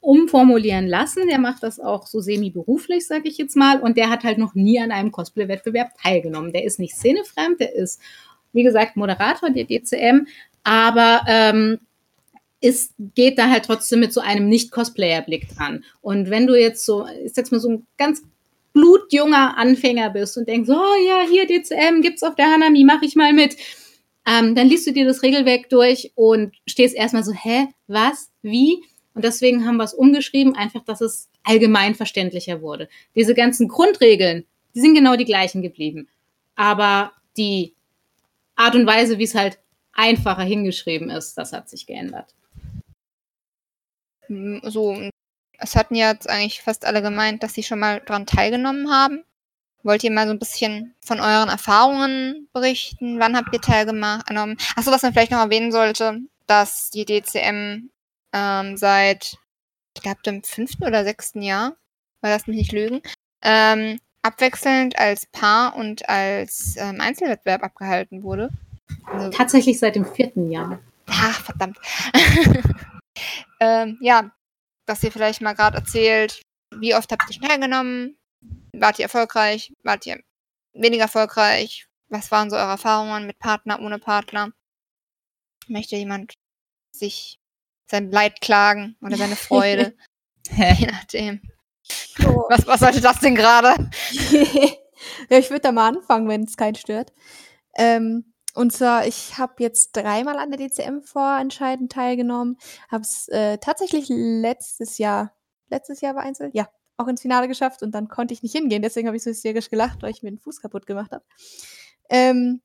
umformulieren lassen. Der macht das auch so semi-beruflich, sage ich jetzt mal. Und der hat halt noch nie an einem Cosplay-Wettbewerb teilgenommen. Der ist nicht szenefremd, der ist, wie gesagt, Moderator der DCM, aber ähm, ist, geht da halt trotzdem mit so einem Nicht-Cosplayer-Blick dran. Und wenn du jetzt so, ich sag's mal, so ein ganz blutjunger Anfänger bist und denkst, oh ja, hier DCM gibt's auf der Hanami, mach ich mal mit. Ähm, dann liest du dir das Regelwerk durch und stehst erstmal so, hä, was, wie? Und deswegen haben wir es umgeschrieben, einfach, dass es allgemein verständlicher wurde. Diese ganzen Grundregeln, die sind genau die gleichen geblieben. Aber die Art und Weise, wie es halt einfacher hingeschrieben ist, das hat sich geändert.
Hm, so, es hatten jetzt eigentlich fast alle gemeint, dass sie schon mal daran teilgenommen haben. Wollt ihr mal so ein bisschen von euren Erfahrungen berichten? Wann habt ihr teilgenommen? Achso, was man vielleicht noch erwähnen sollte, dass die DCM ähm, seit, ich glaube, dem fünften oder sechsten Jahr, weil das mich nicht lügen, ähm, abwechselnd als Paar und als ähm, Einzelwettbewerb abgehalten wurde.
Also, Tatsächlich seit dem vierten Jahr.
Ach, verdammt. (laughs) ähm, ja, dass ihr vielleicht mal gerade erzählt, wie oft habt ihr schon teilgenommen? Wart ihr erfolgreich? Wart ihr weniger erfolgreich? Was waren so eure Erfahrungen mit Partner, ohne Partner? Möchte jemand sich sein Leid klagen oder seine Freude. (laughs) Je nachdem. Oh. Was, was sollte das denn gerade? (laughs)
ja, ich würde da mal anfangen, wenn es keinen stört. Ähm, und zwar, ich habe jetzt dreimal an der DCM vorentscheidend teilgenommen. Habe es äh, tatsächlich letztes Jahr, letztes Jahr war Einzel, ja, auch ins Finale geschafft und dann konnte ich nicht hingehen. Deswegen habe ich so hysterisch gelacht, weil ich mir den Fuß kaputt gemacht habe. Ähm,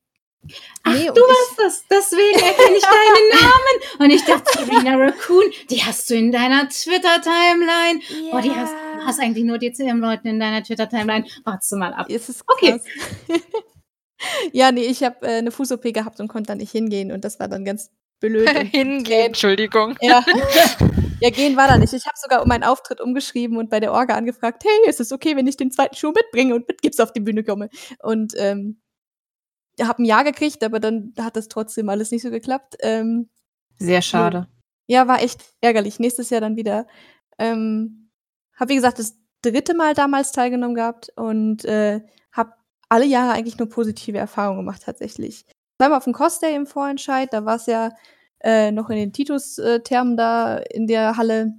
Ach, nee, du warst das. Deswegen erkenne ich deinen (laughs) Namen. Und ich dachte, Serena Raccoon, die hast du in deiner Twitter-Timeline. Yeah. Oh, die hast, du hast eigentlich nur DCM-Leuten in deiner Twitter-Timeline. Warte mal ab.
Ist es okay. (laughs) ja, nee, ich habe äh, eine Fuß-OP gehabt und konnte dann nicht hingehen. Und das war dann ganz blöd. (laughs)
hingehen, Entschuldigung.
Ja. ja, gehen war da nicht. Ich habe sogar um meinen Auftritt umgeschrieben und bei der Orga angefragt, hey, ist es okay, wenn ich den zweiten Schuh mitbringe und mit Gips auf die Bühne komme? Und ähm, habe ein Ja gekriegt, aber dann hat das trotzdem alles nicht so geklappt. Ähm,
Sehr schade.
Ja, war echt ärgerlich. Nächstes Jahr dann wieder. Ähm, habe wie gesagt das dritte Mal damals teilgenommen gehabt und äh, habe alle Jahre eigentlich nur positive Erfahrungen gemacht tatsächlich. Zweimal auf dem Cosday im Vorentscheid, da war es ja äh, noch in den Titus-Thermen da in der Halle.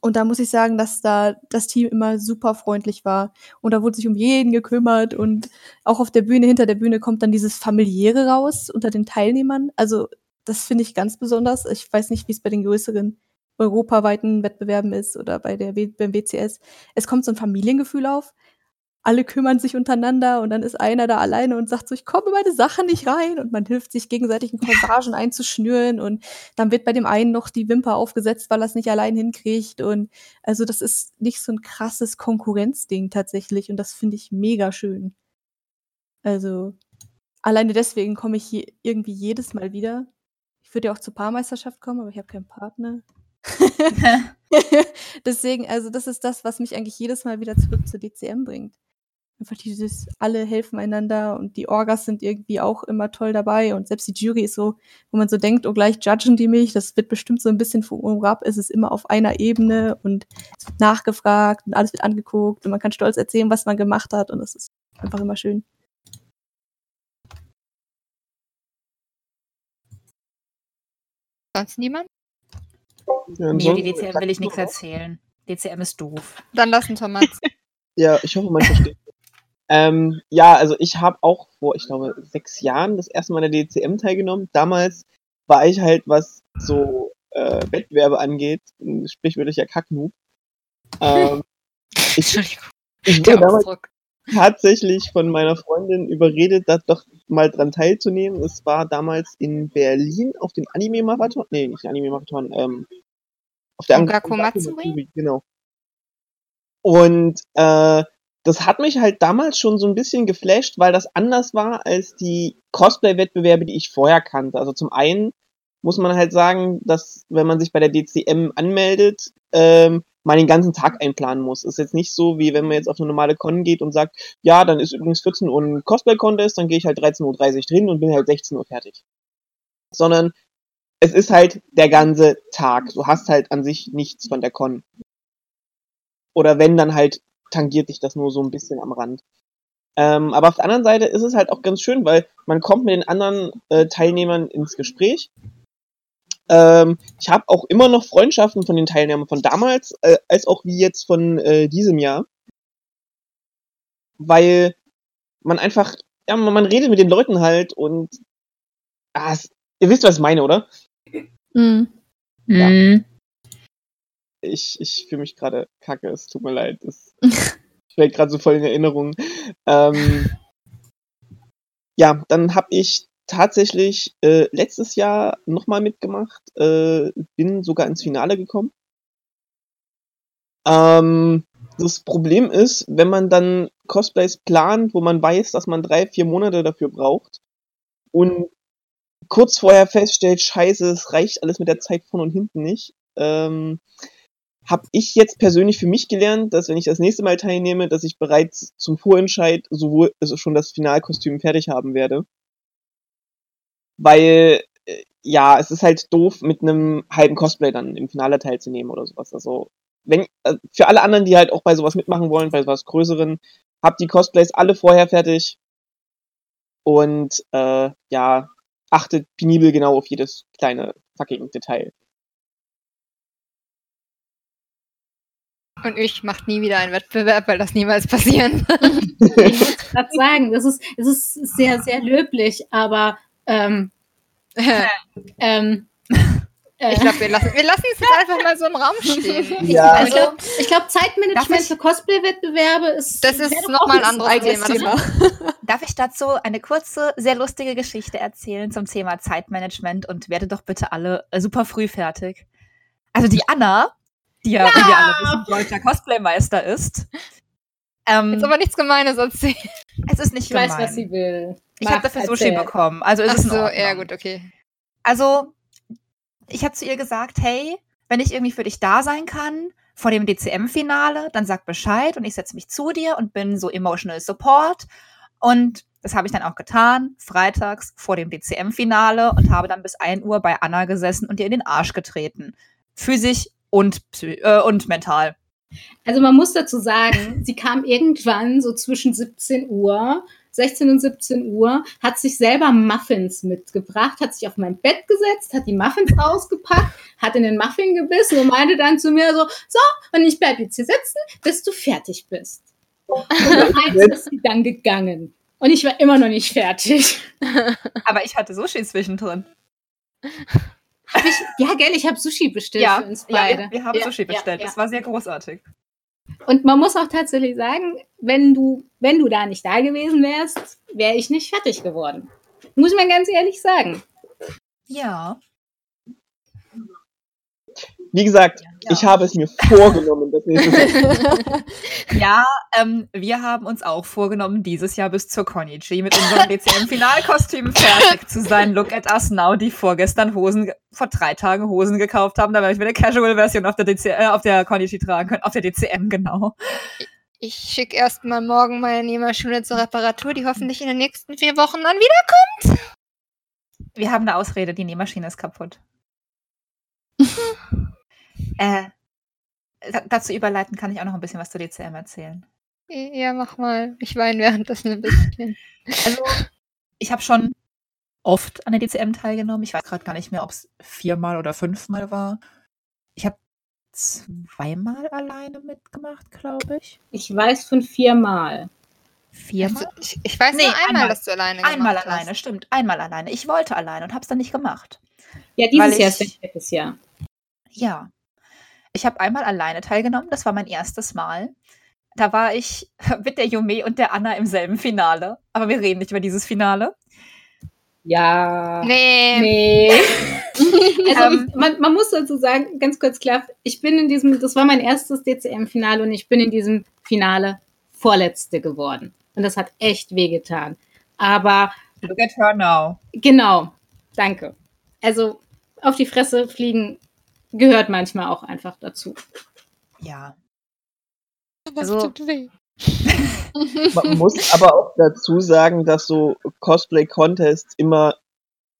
Und da muss ich sagen, dass da das Team immer super freundlich war. Und da wurde sich um jeden gekümmert. Und auch auf der Bühne, hinter der Bühne kommt dann dieses familiäre raus unter den Teilnehmern. Also das finde ich ganz besonders. Ich weiß nicht, wie es bei den größeren europaweiten Wettbewerben ist oder bei der beim WCS. Es kommt so ein Familiengefühl auf alle kümmern sich untereinander und dann ist einer da alleine und sagt so, ich komme meine Sachen nicht rein und man hilft sich gegenseitig in Corsagen einzuschnüren und dann wird bei dem einen noch die Wimper aufgesetzt, weil er es nicht allein hinkriegt und also das ist nicht so ein krasses Konkurrenzding tatsächlich und das finde ich mega schön. Also alleine deswegen komme ich hier irgendwie jedes Mal wieder. Ich würde ja auch zur Paarmeisterschaft kommen, aber ich habe keinen Partner. (laughs) (laughs) Deswegen, also das ist das, was mich eigentlich jedes Mal wieder zurück zur DCM bringt. Einfach dieses, alle helfen einander und die Orgas sind irgendwie auch immer toll dabei und selbst die Jury ist so, wo man so denkt, oh gleich judgen die mich, das wird bestimmt so ein bisschen vom ab, es ist immer auf einer Ebene und es wird nachgefragt und alles wird angeguckt und man kann stolz erzählen, was man gemacht hat und das ist einfach immer schön.
Sonst niemand?
Ja, Mir die DCM will ich nichts erzählen. DCM ist doof.
Dann lassen Thomas. (laughs)
ja, ich hoffe, man versteht. Ähm, ja, also ich habe auch vor, ich glaube, sechs Jahren das erste Mal an der DCM teilgenommen. Damals war ich halt, was so äh, Wettbewerbe angeht, ein sprichwörtlicher Kacknoob. Ähm, (laughs) ich, ich wurde damals tatsächlich von meiner Freundin überredet, da doch mal dran teilzunehmen. Es war damals in Berlin auf dem Anime-Marathon, nee, nicht Anime-Marathon, ähm, auf der
Ongaku Matsuri?
Genau. Und äh, das hat mich halt damals schon so ein bisschen geflasht, weil das anders war als die Cosplay-Wettbewerbe, die ich vorher kannte. Also zum einen muss man halt sagen, dass wenn man sich bei der DCM anmeldet, ähm, man den ganzen Tag einplanen muss. Ist jetzt nicht so, wie wenn man jetzt auf eine normale Con geht und sagt, ja, dann ist übrigens 14 Uhr ein Cosplay-Contest, dann gehe ich halt 13.30 Uhr drin und bin halt 16 Uhr fertig. Sondern es ist halt der ganze Tag. Du hast halt an sich nichts von der Con. Oder wenn, dann halt tangiert dich das nur so ein bisschen am Rand. Ähm, aber auf der anderen Seite ist es halt auch ganz schön, weil man kommt mit den anderen äh, Teilnehmern ins Gespräch ähm, ich habe auch immer noch Freundschaften von den Teilnehmern von damals, äh, als auch wie jetzt von äh, diesem Jahr. Weil man einfach, ja, man, man redet mit den Leuten halt und ah, es, ihr wisst, was ich meine, oder?
Mhm.
Ja. Mhm. Ich, ich fühle mich gerade kacke, es tut mir leid. Es (laughs) fällt gerade so voll in Erinnerung. Ähm, ja, dann habe ich tatsächlich äh, letztes Jahr nochmal mitgemacht, äh, bin sogar ins Finale gekommen. Ähm, das Problem ist, wenn man dann Cosplays plant, wo man weiß, dass man drei, vier Monate dafür braucht und kurz vorher feststellt, scheiße, es reicht alles mit der Zeit von und hinten nicht, ähm, habe ich jetzt persönlich für mich gelernt, dass wenn ich das nächste Mal teilnehme, dass ich bereits zum Vorentscheid sowohl also schon das Finalkostüm fertig haben werde weil äh, ja, es ist halt doof, mit einem halben Cosplay dann im Finale teilzunehmen oder sowas. Also, wenn, äh, für alle anderen, die halt auch bei sowas mitmachen wollen, bei sowas Größeren, habt die Cosplays alle vorher fertig und äh, ja, achtet penibel genau auf jedes kleine fucking Detail.
Und ich mache nie wieder einen Wettbewerb, weil das niemals passieren. (laughs)
ich muss gerade sagen, das ist, das ist sehr, sehr löblich, aber ähm, (laughs)
ähm, ich glaube, wir lassen, wir lassen es jetzt einfach mal so im Raum stehen. (laughs)
Ja. Also, ich glaube, Zeitmanagement für Cosplay-Wettbewerbe ist.
Das ist nochmal ein anderes Thema.
Thema. Darf ich dazu eine kurze, sehr lustige Geschichte erzählen zum Thema Zeitmanagement und werde doch bitte alle super früh fertig. Also, die Anna, die ja, ja. wie wir alle wissen, deutscher Cosplaymeister ist.
Ähm, ist aber nichts Gemeines
erzählen. Es ist nicht
ich gemein. Ich weiß, was sie will.
Ich habe dafür Sushi bekommen. Also ist Ach es so,
ja gut, okay.
Also, ich habe zu ihr gesagt, hey, wenn ich irgendwie für dich da sein kann, vor dem DCM-Finale, dann sag Bescheid und ich setze mich zu dir und bin so emotional support. Und das habe ich dann auch getan, freitags vor dem DCM-Finale und habe dann bis 1 Uhr bei Anna gesessen und ihr in den Arsch getreten. Physisch und, äh, und mental.
Also man muss dazu sagen, (laughs) sie kam irgendwann so zwischen 17 Uhr 16 und 17 Uhr, hat sich selber Muffins mitgebracht, hat sich auf mein Bett gesetzt, hat die Muffins ausgepackt, hat in den Muffin gebissen und meinte dann zu mir so, so, und ich bleib jetzt hier sitzen, bis du fertig bist. Und (laughs) eins ist sie dann gegangen. Und ich war immer noch nicht fertig. (laughs)
Aber ich hatte Sushi zwischendrin.
Ich, ja, gell, ich habe Sushi bestellt
ja,
für uns beide.
Ja, wir haben ja, Sushi bestellt. Ja, das war sehr großartig.
Und man muss auch tatsächlich sagen, wenn du, wenn du da nicht da gewesen wärst, wäre ich nicht fertig geworden. Muss man ganz ehrlich sagen.
Ja.
Wie gesagt, ja. ich habe es mir vorgenommen. Das (laughs)
ja, ähm, wir haben uns auch vorgenommen, dieses Jahr bis zur Konichi mit unserem DCM-Finalkostüm fertig zu sein. Look at us now, die vorgestern Hosen, vor drei Tagen Hosen gekauft haben, damit wir eine Casual-Version auf der äh, auf der Konichi tragen können, auf der DCM, genau.
Ich schicke erstmal morgen meine Nähmaschine zur Reparatur, die hoffentlich in den nächsten vier Wochen dann wiederkommt.
Wir haben eine Ausrede, die Nähmaschine ist kaputt. (laughs) Äh, dazu überleiten kann ich auch noch ein bisschen was zur DCM erzählen.
Ja, mach mal. Ich weine währenddessen ein bisschen. (laughs)
Also, ich habe schon oft an der DCM teilgenommen. Ich weiß gerade gar nicht mehr, ob es viermal oder fünfmal war. Ich habe zweimal alleine mitgemacht, glaube ich.
Ich weiß von viermal.
Viermal?
Also, ich, ich, weiß nee, nur einmal, einmal, dass du alleine gemacht
Einmal
hast.
alleine, stimmt. Einmal alleine. Ich wollte alleine und habe es dann nicht gemacht.
Ja, dieses Jahr ist das Jahr.
Ja. Ich habe einmal alleine teilgenommen, das war mein erstes Mal. Da war ich (laughs) mit der Yume und der Anna im selben Finale. Aber wir reden nicht über dieses Finale.
Ja.
Nee.
Nee. (laughs) also ähm, man, man, muss dazu sagen, ganz kurz klar, ich bin in diesem, das war mein erstes DCM-Finale und ich bin in diesem Finale Vorletzte geworden. Und das hat echt wehgetan. Aber.
Look at her now.
Genau. Danke. Also auf die Fresse fliegen gehört manchmal auch einfach dazu.
Ja.
Aber also, es tut weh. (laughs)
Man muss (laughs) aber auch dazu sagen, dass so Cosplay-Contests immer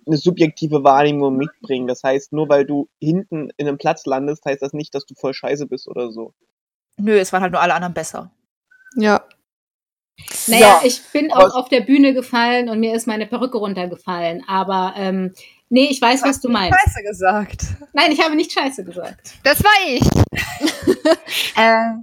eine subjektive Wahrnehmung mitbringen. Das heißt, nur weil du hinten in einem Platz landest, heißt das nicht, dass du voll scheiße bist oder so.
Nö, es waren halt nur alle anderen besser.
Ja.
Naja, ja, ich bin auch auf der Bühne gefallen und mir ist meine Perücke runtergefallen. Aber ähm, Nee, ich weiß, was du meinst.
Scheiße gesagt.
Nein, ich habe nicht Scheiße gesagt.
Das war ich. (laughs)
äh,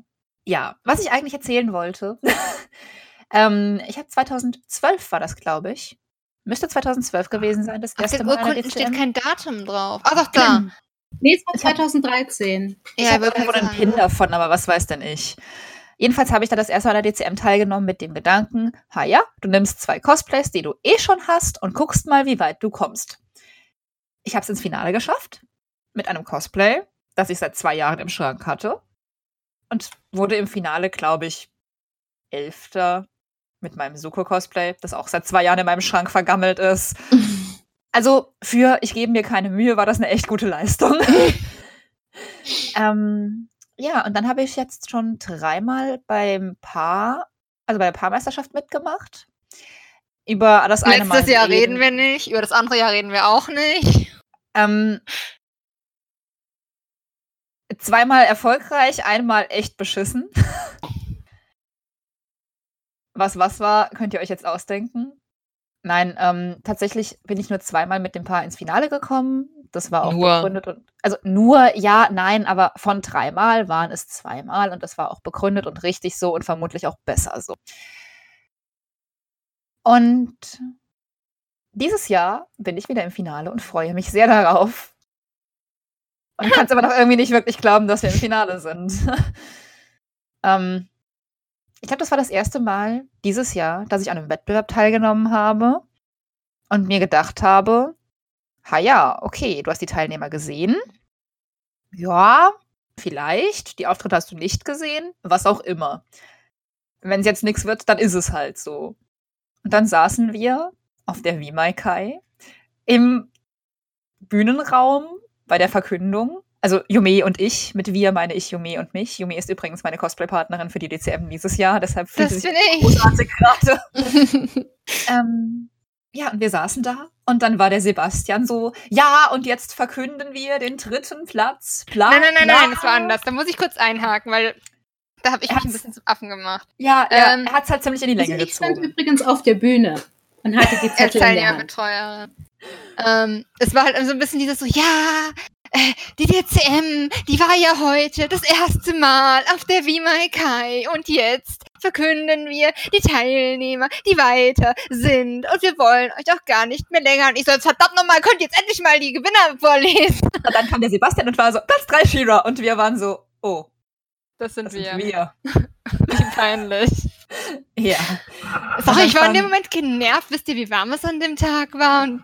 ja, was ich eigentlich erzählen wollte. (laughs) ähm, ich habe 2012 war das, glaube ich. Müsste 2012 gewesen sein, das erste
Auf den
Mal.
Urkunden steht kein Datum drauf. Ach doch, da.
Nee, es war 2013.
Ich ja, habe irgendwo einen Pin davon, aber was weiß denn ich. Jedenfalls habe ich da das erste Mal an der DCM teilgenommen mit dem Gedanken, ha ja, du nimmst zwei Cosplays, die du eh schon hast und guckst mal, wie weit du kommst. Ich habe es ins Finale geschafft mit einem Cosplay, das ich seit zwei Jahren im Schrank hatte. Und wurde im Finale, glaube ich, Elfter mit meinem Suko-Cosplay, das auch seit zwei Jahren in meinem Schrank vergammelt ist. (laughs) Also für ich gebe mir keine Mühe, war das eine echt gute Leistung. (laughs) ähm, ja, und dann habe ich jetzt schon dreimal beim Paar, also bei der Paarmeisterschaft mitgemacht. Über das eine
Letztes Mal Jahr reden wir nicht, über das andere Jahr reden wir auch nicht.
Ähm, zweimal erfolgreich, einmal echt beschissen. was was war, könnt ihr euch jetzt ausdenken. Nein, ähm, tatsächlich bin ich nur zweimal mit dem Paar ins Finale gekommen. Das war auch nur. begründet und also nur ja, nein, aber von dreimal waren es zweimal und das war auch begründet und richtig so und vermutlich auch besser so. Und dieses Jahr bin ich wieder im Finale und freue mich sehr darauf. Und kann es aber noch irgendwie nicht wirklich glauben, dass wir im Finale sind. (laughs) ähm, ich glaube, das war das erste Mal dieses Jahr, dass ich an einem Wettbewerb teilgenommen habe und mir gedacht habe, ha ja, okay, du hast die Teilnehmer gesehen. Ja, vielleicht. Die Auftritte hast du nicht gesehen. Was auch immer. Wenn es jetzt nichts wird, dann ist es halt so. Und dann saßen wir auf der Wimaikai im Bühnenraum bei der Verkündung. Also Yume und ich, mit wir meine ich Yume und mich. Yume ist übrigens meine Cosplay-Partnerin für die DCM dieses Jahr, deshalb
fühlt sich
großartig gerade. (laughs) ähm, ja, und wir saßen da und dann war der Sebastian so, ja, und jetzt verkünden wir den dritten Platz.
Bla, nein, nein, nein, nein, das war anders. Da muss ich kurz einhaken, weil Da habe ich mich ein bisschen zum Affen gemacht.
Ja, ja ähm, er hat es halt ziemlich in die Länge
also
ich gezogen.
Ich stand übrigens auf der Bühne und hatte die Zettel in der Hand.
Betreuerin. Ähm, es war halt so ein bisschen dieses so, ja, äh, die DCM, die war ja heute das erste Mal auf der Vimaikai und jetzt verkünden wir die Teilnehmer, die weiter sind und wir wollen euch auch gar nicht mehr länger. Und ich so, verdammt nochmal, könnt ihr jetzt endlich mal die Gewinner vorlesen. (laughs)
Und dann kam der Sebastian und war so, Platz drei Shira und wir waren so, oh.
Das sind
das
wir.
Sind wir. (laughs)
Wie peinlich.
Ja.
Sorry, ich war in dem Moment genervt. Wisst ihr, wie warm es an dem Tag war? Und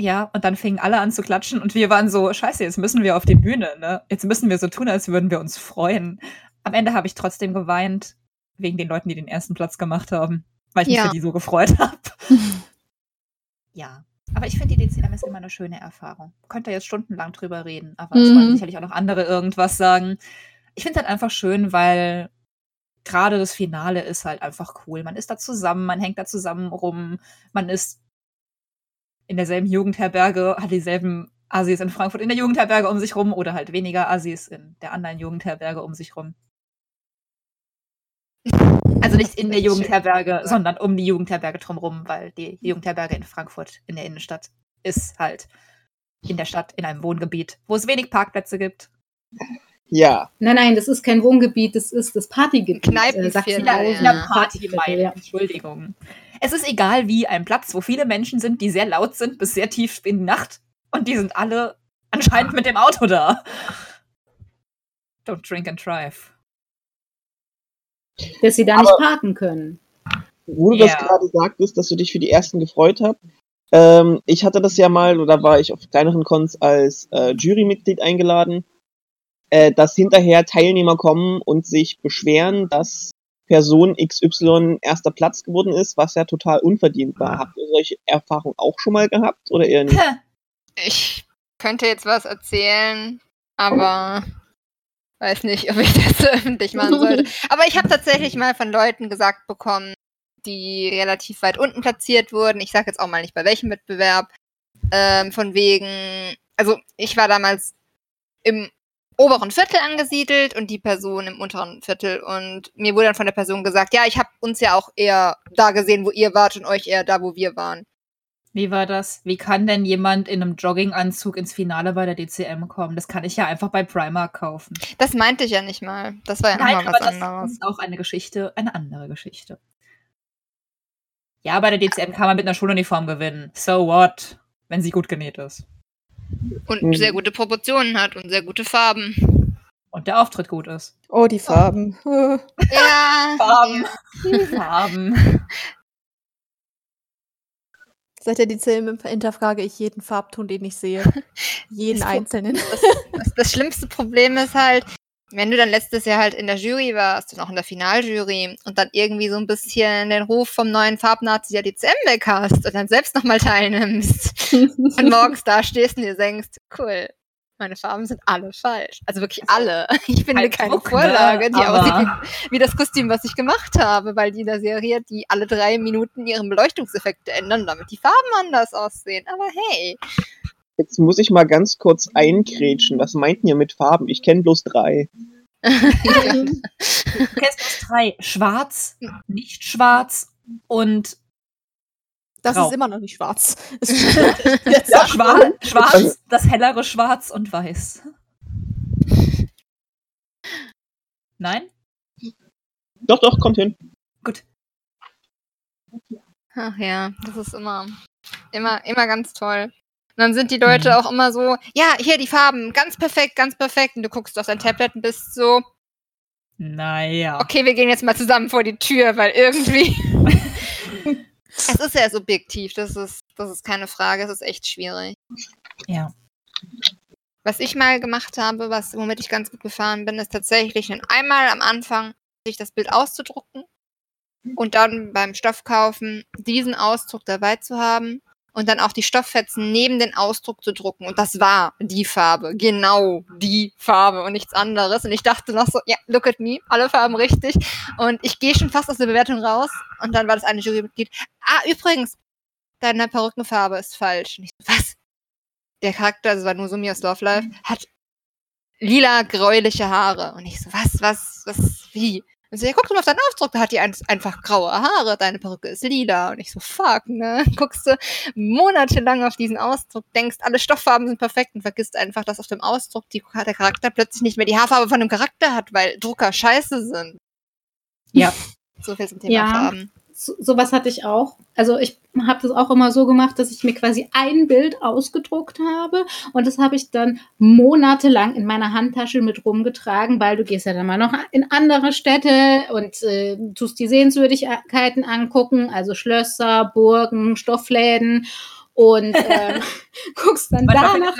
ja, und dann fingen alle an zu klatschen und wir waren so, scheiße, jetzt müssen wir auf die Bühne, ne? Jetzt müssen wir so tun, als würden wir uns freuen. Am Ende habe ich trotzdem geweint, wegen den Leuten, die den ersten Platz gemacht haben, weil ich ja. mich für die so gefreut (laughs) habe. ja. Aber ich finde, die DCM ist immer eine schöne Erfahrung. Könnte jetzt stundenlang drüber reden, aber es mhm. wollen sicherlich auch noch andere irgendwas sagen. Ich finde es halt einfach schön, weil gerade das Finale ist halt einfach cool. Man ist da zusammen, man hängt da zusammen rum, man ist in derselben Jugendherberge, hat dieselben Assis in Frankfurt in der Jugendherberge um sich rum oder halt weniger Assis in der anderen Jugendherberge um sich rum. Also nicht in der Jugendherberge, sondern um die Jugendherberge drumherum, weil die Jugendherberge in Frankfurt in der Innenstadt ist halt in der Stadt, in einem Wohngebiet, wo es wenig Parkplätze gibt.
Ja.
Nein, nein, das ist kein Wohngebiet, das ist das Partygebiet.
Kneipenviertel.
Äh, ja, ja, Partygebiet, ja. Entschuldigung. Es ist egal wie ein Platz, wo viele Menschen sind, die sehr laut sind bis sehr tief in die Nacht und die sind alle anscheinend mit dem Auto da. Don't drink and drive.
Dass sie da Aber nicht parken können.
Wo du yeah. das gerade sagtest, dass du dich für die ersten gefreut hast, ähm, ich hatte das ja mal, oder war ich auf kleineren Cons als äh, Jurymitglied eingeladen, äh, dass hinterher Teilnehmer kommen und sich beschweren, dass Person XY erster Platz geworden ist, was ja total unverdient war. Habt ihr solche Erfahrungen auch schon mal gehabt oder eher nicht?
Ich könnte jetzt was erzählen, aber weiß nicht, ob ich (laughs) das öffentlich machen sollte. (laughs) Aber ich habe tatsächlich mal von Leuten gesagt bekommen, die relativ weit unten platziert wurden. Ich sage jetzt auch mal nicht bei welchem Wettbewerb. Ähm, von wegen, also ich war damals im oberen Viertel angesiedelt und die Person im unteren Viertel. Und mir wurde dann von der Person gesagt, ja, ich habe uns ja auch eher da gesehen, wo ihr wart und euch eher da, wo wir waren.
Wie war das? Wie kann denn jemand in einem Jogginganzug ins Finale bei der DCM kommen? Das kann ich ja einfach bei Primark kaufen.
Das meinte ich ja nicht mal. Das war ja Nein, nochmal was
das
anderes.
Das ist auch eine Geschichte, eine andere Geschichte. Ja, bei der DCM kann man mit einer Schuluniform gewinnen. So what? Wenn sie gut genäht ist.
Und mhm. sehr gute Proportionen hat und sehr gute Farben.
Und der Auftritt gut ist.
Oh, die Farben.
Oh. (laughs) Ja.
Farben. Ja. Farben.
Seit der DCM hinterfrage ich jeden Farbton, den ich sehe. (laughs) jeden das einzelnen.
Das, das, das, schlimmste Problem ist halt, wenn du dann letztes Jahr halt in der Jury warst und auch in der Finaljury und dann irgendwie so ein bisschen den Ruf vom neuen Farbnazi der DCM weg hast und dann selbst nochmal teilnimmst und (laughs) morgens da stehst und dir denkst, cool, meine Farben sind alle falsch. Also wirklich alle. Ich finde halt keine Druck, ne? Vorlage, die aussieht wie, wie, das Kostüm, was ich gemacht habe, weil die in der Serie, die alle drei Minuten ihren Beleuchtungseffekte ändern, damit die Farben anders aussehen. Aber hey,
Jetzt muss ich mal ganz kurz einkrätschen. Was meint ihr mit Farben? Ich kenne bloß drei.
du kennst bloß drei. Schwarz, nicht schwarz und
das Grau. ist immer noch nicht schwarz. (laughs) (laughs)
ja, schwarz, schwarz, das hellere Schwarz und Weiß. Nein?
Doch, doch, kommt hin.
Gut.
Ach ja, das ist immer, immer, immer ganz toll. Und dann sind die Leute mhm. auch immer so, ja, hier die Farben, ganz perfekt, ganz perfekt. Und du guckst auf dein Tablet und bist so,
naja.
Okay, wir gehen jetzt mal zusammen vor die Tür, weil irgendwie. (laughs) es ist ja subjektiv, das ist, das ist keine Frage, es ist echt schwierig.
Ja.
Was ich mal gemacht habe, was, womit ich ganz gut gefahren bin, ist tatsächlich einmal am Anfang sich das Bild auszudrucken und dann beim Stoffkaufen diesen Ausdruck dabei zu haben und dann auch die Stofffetzen neben den Ausdruck zu drucken. Und das war die Farbe, genau die Farbe und nichts anderes. Und ich dachte noch so, ja, look at me, alle Farben richtig. Und ich gehe schon fast aus der Bewertung raus. Und dann war das eine Jurymitglied. Ah, übrigens, deine Perückenfarbe ist falsch. Und ich so, was? Der Charakter, also war nur Sumi aus Love Life, hat lila, gräuliche Haare. Und ich so, was, was, was, wie? Und so, ja, guck mal auf deinen Aufdruck, da hat die ein, einfach graue Haare, deine Perücke ist lila. Und ich so, fuck, ne? (laughs) Guckst du monatelang auf diesen Ausdruck, denkst, alle Stofffarben sind perfekt und vergisst einfach, dass auf dem Ausdruck die, der Charakter plötzlich nicht mehr die Haarfarbe von dem Charakter hat, weil Drucker scheiße sind.
Ja. (laughs)
So viel zum Thema
Ja.
Farben.
So, sowas hatte ich auch. Also ich habe das auch immer so gemacht, dass ich mir quasi ein Bild ausgedruckt habe und das habe ich dann monatelang in meiner Handtasche mit rumgetragen, weil du gehst ja dann mal noch in andere Städte und äh, tust die Sehenswürdigkeiten angucken, also Schlösser, Burgen, Stoffläden und (laughs) ähm, guckst dann danach
eine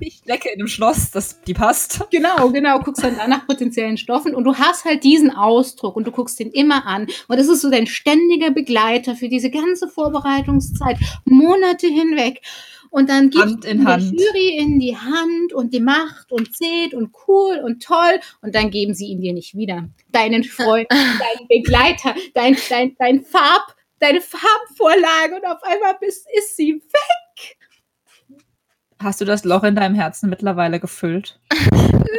Lichtlecke in einem Schloss, das, die passt.
Genau, genau, guckst dann da nach potenziellen Stoffen und du hast halt diesen Ausdruck und du guckst den immer an und das ist so dein ständiger Begleiter für diese ganze Vorbereitungszeit, Monate hinweg. Und dann der
Hand.
Jury in die Hand und die macht und zählt und cool und toll und dann geben sie ihn dir nicht wieder. Deinen Freund, (laughs) deinen Begleiter, dein, dein, dein Farb, deine Farbvorlage und auf einmal bist, ist sie weg.
Hast du das Loch in deinem Herzen mittlerweile gefüllt? (laughs) (laughs)
Nein!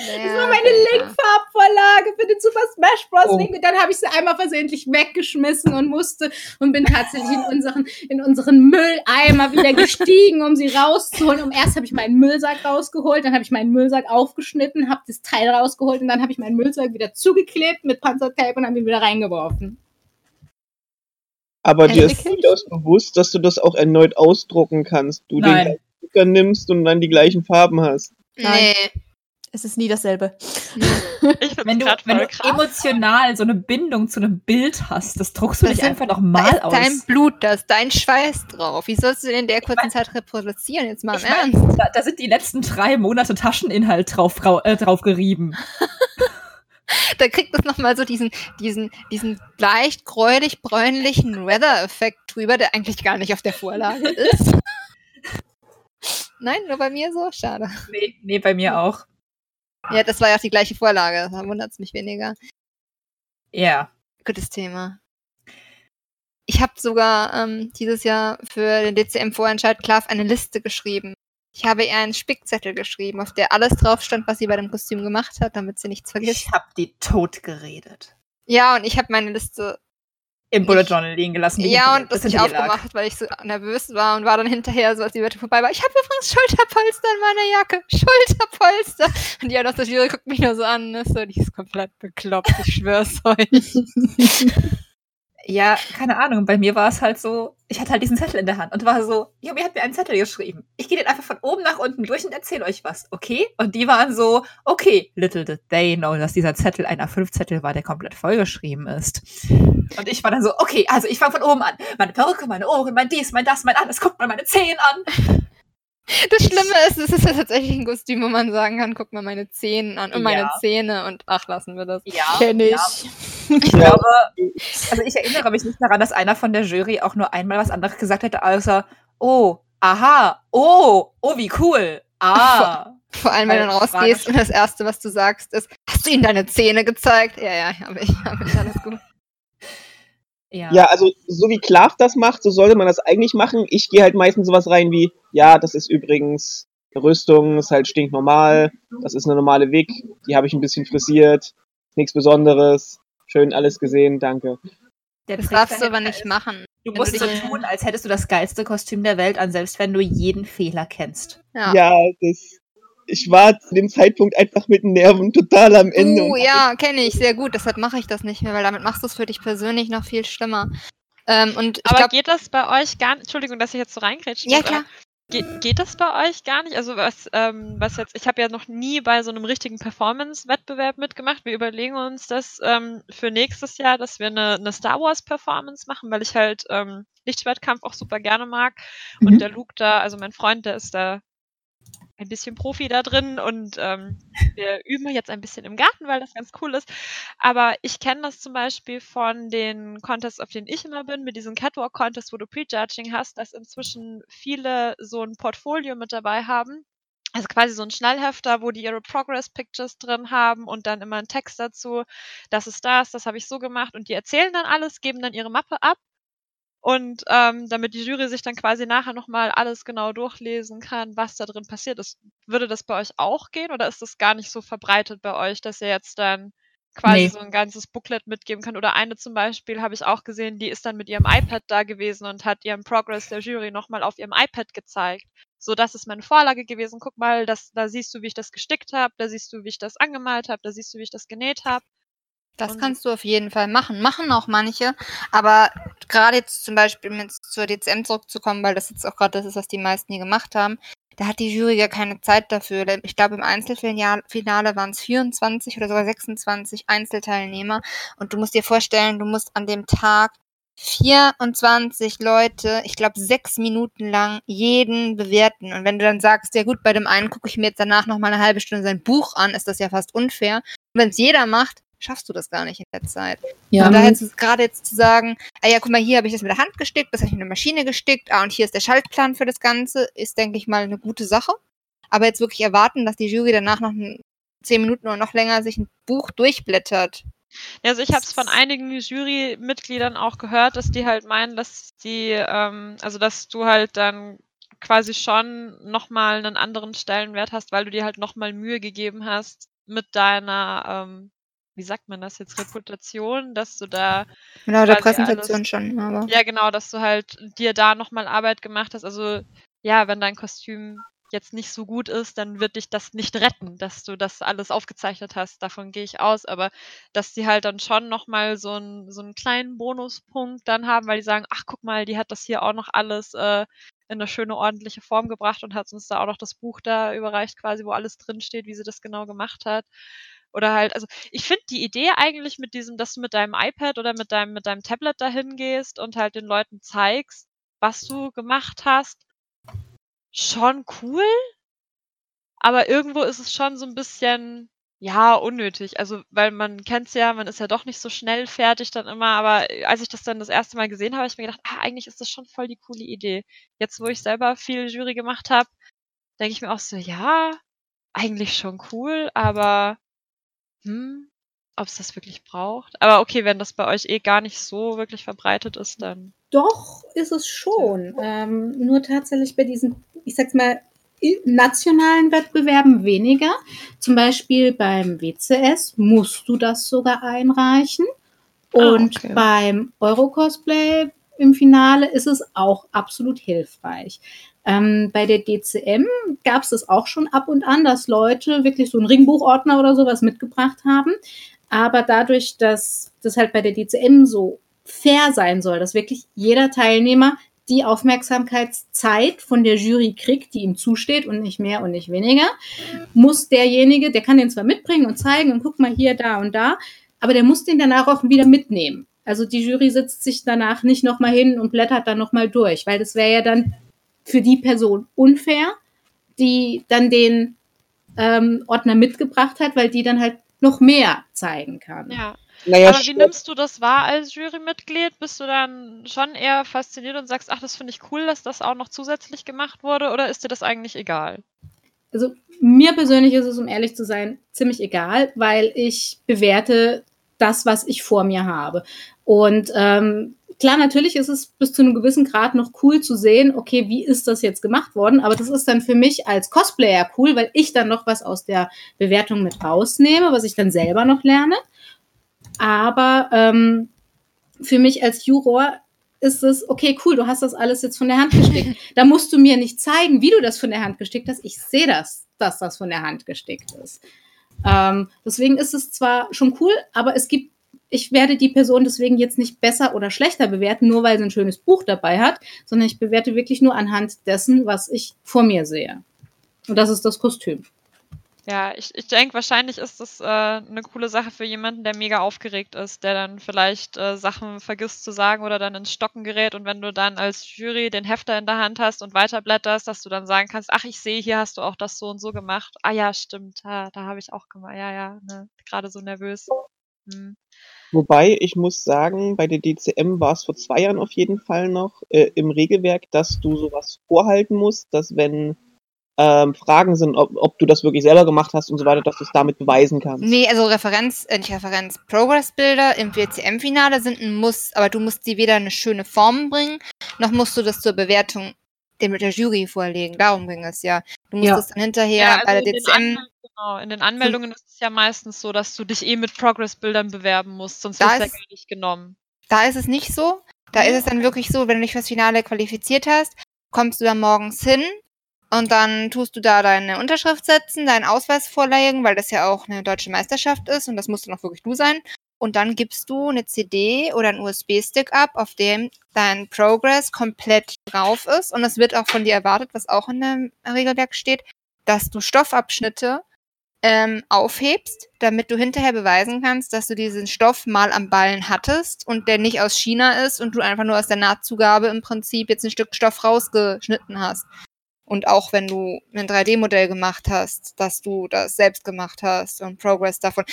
Das war meine
Ja.
Link-Farbvorlage für den Super Smash Bros.
Oh.
Link und dann habe ich sie einmal versehentlich weggeschmissen und musste und bin tatsächlich in unseren, in unseren Mülleimer wieder gestiegen, um sie rauszuholen. Und erst habe ich meinen Müllsack rausgeholt, dann habe ich meinen Müllsack aufgeschnitten, habe das Teil rausgeholt und dann habe ich meinen Müllsack wieder zugeklebt mit Panzertape und habe ihn wieder reingeworfen.
Aber dir ist durchaus bewusst, dass du das auch erneut ausdrucken kannst. Du
Nein.
den Drucker nimmst und dann die gleichen Farben hast.
Nee.
Es ist nie dasselbe.
Ich
Wenn du, wenn du
krass.
emotional so eine Bindung zu einem Bild hast, das druckst du
Das
nicht einfach noch
Da
mal
ist
aus.
dein Blut, da ist dein Schweiß drauf. Wie sollst du den in der kurzen Zeit reproduzieren? Jetzt mal im
Ich mein,
Ernst.
da, da sind die letzten drei Monate Tascheninhalt drauf, rau- äh, drauf gerieben. (laughs)
Da kriegt es nochmal so diesen, diesen, diesen leicht gräulich-bräunlichen Weather-Effekt drüber, der eigentlich gar nicht auf der Vorlage (laughs) ist. Nein, nur bei mir so? Schade.
Nee, nee, bei mir auch.
Ja, das war ja auch die gleiche Vorlage. Da wundert es mich weniger.
Ja.
Gutes Thema. Ich habe sogar ähm, dieses Jahr für den DCM-Vorentscheid Klav eine Liste geschrieben. Ich habe ihr einen Spickzettel geschrieben, auf der alles drauf stand, was sie bei dem Kostüm gemacht hat, damit sie nichts vergisst.
Ich hab die tot geredet.
Ja, und ich habe meine Liste
Im Bullet Journal liegen gelassen.
Ja, und das nicht
lag.
aufgemacht, weil ich so nervös war und war dann hinterher, so als die Wette vorbei war. Ich habe übrigens Schulterpolster in meiner Jacke. Schulterpolster. Und die aus der Jury guckt mich nur so an, ne? So, die ist komplett bekloppt, ich schwör's euch. (laughs)
Ja, keine Ahnung. Bei mir war es halt so, ich hatte halt diesen Zettel in der Hand und war so, Yomi hat mir einen Zettel geschrieben. Ich gehe den einfach von oben nach unten durch und erzähle euch was, okay? Und die waren so, okay, little did they know, dass dieser Zettel ein A5-Zettel war, der komplett vollgeschrieben ist. Und ich war dann so, okay, also ich fange von oben an. Meine Perücke, meine Ohren, mein dies, mein das, mein alles, guckt mal meine Zehen an.
Das Schlimme ist, es ist ja tatsächlich ein Kostüm, wo man sagen kann, guck mal meine Zähne an und meine
Ja.
Zähne und ach, lassen wir das.
Ja,
Kenn ich.
Ja. (laughs) Ich glaube, also ich erinnere mich nicht daran, dass einer von der Jury auch nur einmal was anderes gesagt hätte, außer, oh, aha, oh, oh, wie cool. Ah. (laughs)
Vor allem, wenn du dann rausgehst und das Erste, was du sagst, ist, hast du ihnen deine Zähne gezeigt? Ja, ja, habe ich, habe ich, alles gut.
Ja.
Ja, also so wie Klav das macht, so sollte man das eigentlich machen. Ich gehe halt meistens sowas rein wie, ja, das ist übrigens eine Rüstung, ist halt stinknormal, das ist eine normale Wig, die habe ich ein bisschen frisiert, nichts Besonderes, schön alles gesehen, danke.
Der
Das darfst du aber nicht machen.
Du musst so
dich-
tun, als hättest du das geilste Kostüm der Welt an, selbst wenn du jeden Fehler kennst.
Ja.
Ja, das, ich war zu dem Zeitpunkt einfach mit den Nerven total am Ende.
Uh,
und
ja, kenne ich, sehr gut. Deshalb mache ich das nicht mehr, weil damit machst du es für dich persönlich noch viel schlimmer. Ähm, und ich
Aber
glaube,
geht das bei euch gar nicht? Entschuldigung, dass ich jetzt so reingrätschen
ja klar.
Ge geht das bei euch gar nicht? Also was, ähm, was jetzt, ich habe ja noch nie bei so einem richtigen Performance-Wettbewerb mitgemacht. Wir überlegen uns das ähm, für nächstes Jahr, dass wir eine, eine Star Wars-Performance machen, weil ich halt ähm, Lichtschwertkampf auch super gerne mag.
Mhm.
Und der Luke da, also mein Freund, der ist da ein bisschen Profi da drin und ähm, wir üben jetzt ein bisschen im Garten, weil das ganz cool ist. Aber ich kenne das zum Beispiel von den Contests, auf denen ich immer bin, mit diesen Catwalk-Contests, wo du Prejudging hast, dass inzwischen viele so ein Portfolio mit dabei haben. Also quasi so ein Schnellhefter, wo die ihre Progress Pictures drin haben und dann immer einen Text dazu. Das ist das, das habe ich so gemacht und die erzählen dann alles, geben dann ihre Mappe ab Und ähm, damit die Jury sich dann quasi nachher nochmal alles genau durchlesen kann, was da drin passiert ist. Würde das bei euch auch gehen oder ist das gar nicht so verbreitet bei euch, dass ihr jetzt dann quasi nee. so ein ganzes Booklet mitgeben könnt? Oder eine zum Beispiel habe ich auch gesehen, die ist dann mit ihrem iPad da gewesen und hat ihren Progress der Jury nochmal auf ihrem iPad gezeigt. So, das ist meine Vorlage gewesen. Guck mal, das, da siehst du, wie ich das gestickt habe, da siehst du, wie ich das angemalt habe, da siehst du, wie ich das genäht habe.
Das kannst du auf jeden Fall machen. Machen auch manche. Aber gerade jetzt zum Beispiel, um jetzt zur DCM zurückzukommen, weil das jetzt auch gerade das ist, was die meisten hier gemacht haben, da hat die Jury ja keine Zeit dafür. Ich glaube, im Einzelfinale waren es 24 oder sogar 26 Einzelteilnehmer. Und du musst dir vorstellen, du musst an dem Tag 24 Leute, ich glaube sechs Minuten lang jeden bewerten. Und wenn du dann sagst, ja gut, bei dem einen gucke ich mir jetzt danach noch mal eine halbe Stunde sein Buch an, ist das ja fast unfair. Und wenn es jeder macht, schaffst du das gar nicht in der Zeit. Ja. Und daher gerade jetzt zu sagen, ah ja, guck mal, hier habe ich das mit der Hand gestickt, das habe ich mit der Maschine gestickt, ah, und hier ist der Schaltplan für das Ganze, ist, denke ich mal, eine gute Sache. Aber jetzt wirklich erwarten, dass die Jury danach noch zehn Minuten oder noch länger sich ein Buch durchblättert.
Ja, also ich habe es von einigen Jurymitgliedern auch gehört, dass die halt meinen, dass die, ähm, also dass du halt dann quasi schon nochmal einen anderen Stellenwert hast, weil du dir halt nochmal Mühe gegeben hast mit deiner ähm, wie sagt man das jetzt, Reputation, dass du da.
Genau, der Präsentation alles, schon, aber.
Ja, genau, dass du halt dir da nochmal Arbeit gemacht hast. Also, ja, wenn dein Kostüm jetzt nicht so gut ist, dann wird dich das nicht retten, dass du das alles aufgezeichnet hast. Davon gehe ich aus. Aber dass die halt dann schon nochmal so, ein, so einen kleinen Bonuspunkt dann haben, weil die sagen, ach guck mal, die hat das hier auch noch alles äh, in eine schöne, ordentliche Form gebracht und hat uns da auch noch das Buch da überreicht, quasi, wo alles drinsteht, wie sie das genau gemacht hat. Oder halt, also ich finde die Idee eigentlich mit diesem, dass du mit deinem iPad oder mit deinem, mit deinem Tablet dahin gehst und halt den Leuten zeigst, was du gemacht hast, schon cool. Aber irgendwo ist es schon so ein bisschen, ja, unnötig. Also, weil man kennt's ja, man ist ja doch nicht so schnell fertig dann immer, aber als ich das dann das erste Mal gesehen habe, habe ich mir gedacht, ah, eigentlich ist das schon voll die coole Idee. Jetzt, wo ich selber viel Jury gemacht habe, denke ich mir auch so, ja, eigentlich schon cool, aber hm, ob es das wirklich braucht. Aber okay, wenn das bei euch eh gar nicht so wirklich verbreitet ist, dann.
Doch, ist es schon. Ähm, nur tatsächlich bei diesen, ich sag's mal, nationalen Wettbewerben weniger. Zum Beispiel beim WCS musst du das sogar einreichen. Ah, Und ah, okay. beim Eurocosplay im Finale ist es auch absolut hilfreich. Ähm, bei der DCM gab es das auch schon ab und an, dass Leute wirklich so einen Ringbuchordner oder sowas mitgebracht haben. Aber dadurch, dass das halt bei der DCM so fair sein soll, dass wirklich jeder Teilnehmer die Aufmerksamkeitszeit von der Jury kriegt, die ihm zusteht und nicht mehr und nicht weniger, muss derjenige, der kann den zwar mitbringen und zeigen und guck mal hier, da und da, aber der muss den danach auch wieder mitnehmen. Also die Jury sitzt sich danach nicht nochmal hin und blättert dann nochmal durch, weil das wäre ja dann für die Person unfair, die dann den ähm, Ordner mitgebracht hat, weil die dann halt noch mehr zeigen kann.
Ja. Naja, Aber wie nimmst du das wahr als Jurymitglied? Bist du dann schon eher fasziniert und sagst, ach, das finde ich cool, dass das auch noch zusätzlich gemacht wurde, oder ist dir das eigentlich egal?
Also mir persönlich ist es, um ehrlich zu sein, ziemlich egal, weil ich bewerte das, was ich vor mir habe. Und ähm, klar, natürlich ist es bis zu einem gewissen Grad noch cool zu sehen, okay, wie ist das jetzt gemacht worden? Aber das ist dann für mich als Cosplayer cool, weil ich dann noch was aus der Bewertung mit rausnehme, was ich dann selber noch lerne. Aber ähm, für mich als Juror ist es, okay, cool, du hast das alles jetzt von der Hand gestickt. (laughs) da musst du mir nicht zeigen, wie du das von der Hand gestickt hast. Ich sehe das, dass das von der Hand gestickt ist. Ähm, deswegen ist es zwar schon cool, aber es gibt ich werde die Person deswegen jetzt nicht besser oder schlechter bewerten, nur weil sie ein schönes Buch dabei hat, sondern ich bewerte wirklich nur anhand dessen, was ich vor mir sehe. Und das ist das Kostüm.
Ja, ich, ich denke, wahrscheinlich ist das äh, eine coole Sache für jemanden, der mega aufgeregt ist, der dann vielleicht äh, Sachen vergisst zu sagen oder dann ins Stocken gerät. Und wenn du dann als Jury den Hefter in der Hand hast und weiterblätterst, dass du dann sagen kannst, ach, ich sehe, hier hast du auch das so und so gemacht. Ah ja, stimmt, ah, da habe ich auch gemacht. Ja, ja, ne, gerade so nervös. Hm.
Wobei, ich muss sagen, bei der DCM war es vor zwei Jahren auf jeden Fall noch äh, im Regelwerk, dass du sowas vorhalten musst, dass wenn ähm, Fragen sind, ob, ob du das wirklich selber gemacht hast und so weiter, dass du es damit beweisen kannst.
Nee, also Referenz, äh, nicht Referenz, Progress-Bilder im WCM-Finale sind ein Muss, aber du musst sie weder eine schöne Form bringen, noch musst du das zur Bewertung dem mit der Jury vorlegen. Darum ging es ja. Du musst
ja.
es dann hinterher ja, also bei der DCM.
Genau, in den Anmeldungen ist es ja meistens so, dass du dich eh mit Progress-Bildern bewerben musst, sonst wirst du ja gar nicht genommen.
Da ist es nicht so. Da ist es dann wirklich so, wenn du dich fürs Finale qualifiziert hast, kommst du dann morgens hin und dann tust du da deine Unterschrift setzen, deinen Ausweis vorlegen, weil das ja auch eine deutsche Meisterschaft ist und das musst du noch wirklich du sein. Und dann gibst du eine CD oder einen USB-Stick ab, auf dem dein Progress komplett drauf ist. Und es wird auch von dir erwartet, was auch in dem Regelwerk steht, dass du Stoffabschnitte ähm, aufhebst, damit du hinterher beweisen kannst, dass du diesen Stoff mal am Ballen hattest und der nicht aus China ist und du einfach nur aus der Nahtzugabe im Prinzip jetzt ein Stück Stoff rausgeschnitten hast. Und auch wenn du ein 3D-Modell gemacht hast, dass du das selbst gemacht hast und Progress davon.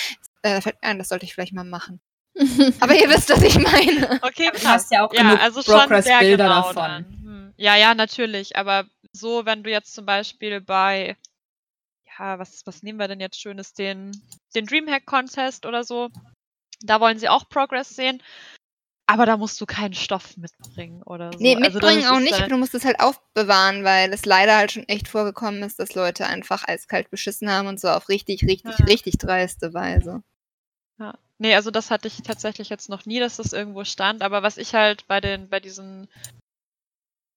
Äh, fällt mir ein, das sollte ich vielleicht mal machen. (laughs) Aber ihr wisst, was ich meine.
Okay, krass. Du hast ja auch ja, genug also Progress-Bilder genau davon. Hm. Ja, ja, natürlich. Aber so, wenn du jetzt zum Beispiel bei ja, was, was nehmen wir denn jetzt Schönes? Den, den Dreamhack Contest oder so. Da wollen sie auch Progress sehen. Aber da musst du keinen Stoff mitbringen oder so.
Nee, also mitbringen also auch nicht, halt du musst es halt aufbewahren, weil es leider halt schon echt vorgekommen ist, dass Leute einfach eiskalt beschissen haben und so auf richtig, richtig, ja. richtig dreiste Weise.
Ja. Nee, also das hatte ich tatsächlich jetzt noch nie, dass das irgendwo stand, aber was ich halt bei den, bei diesen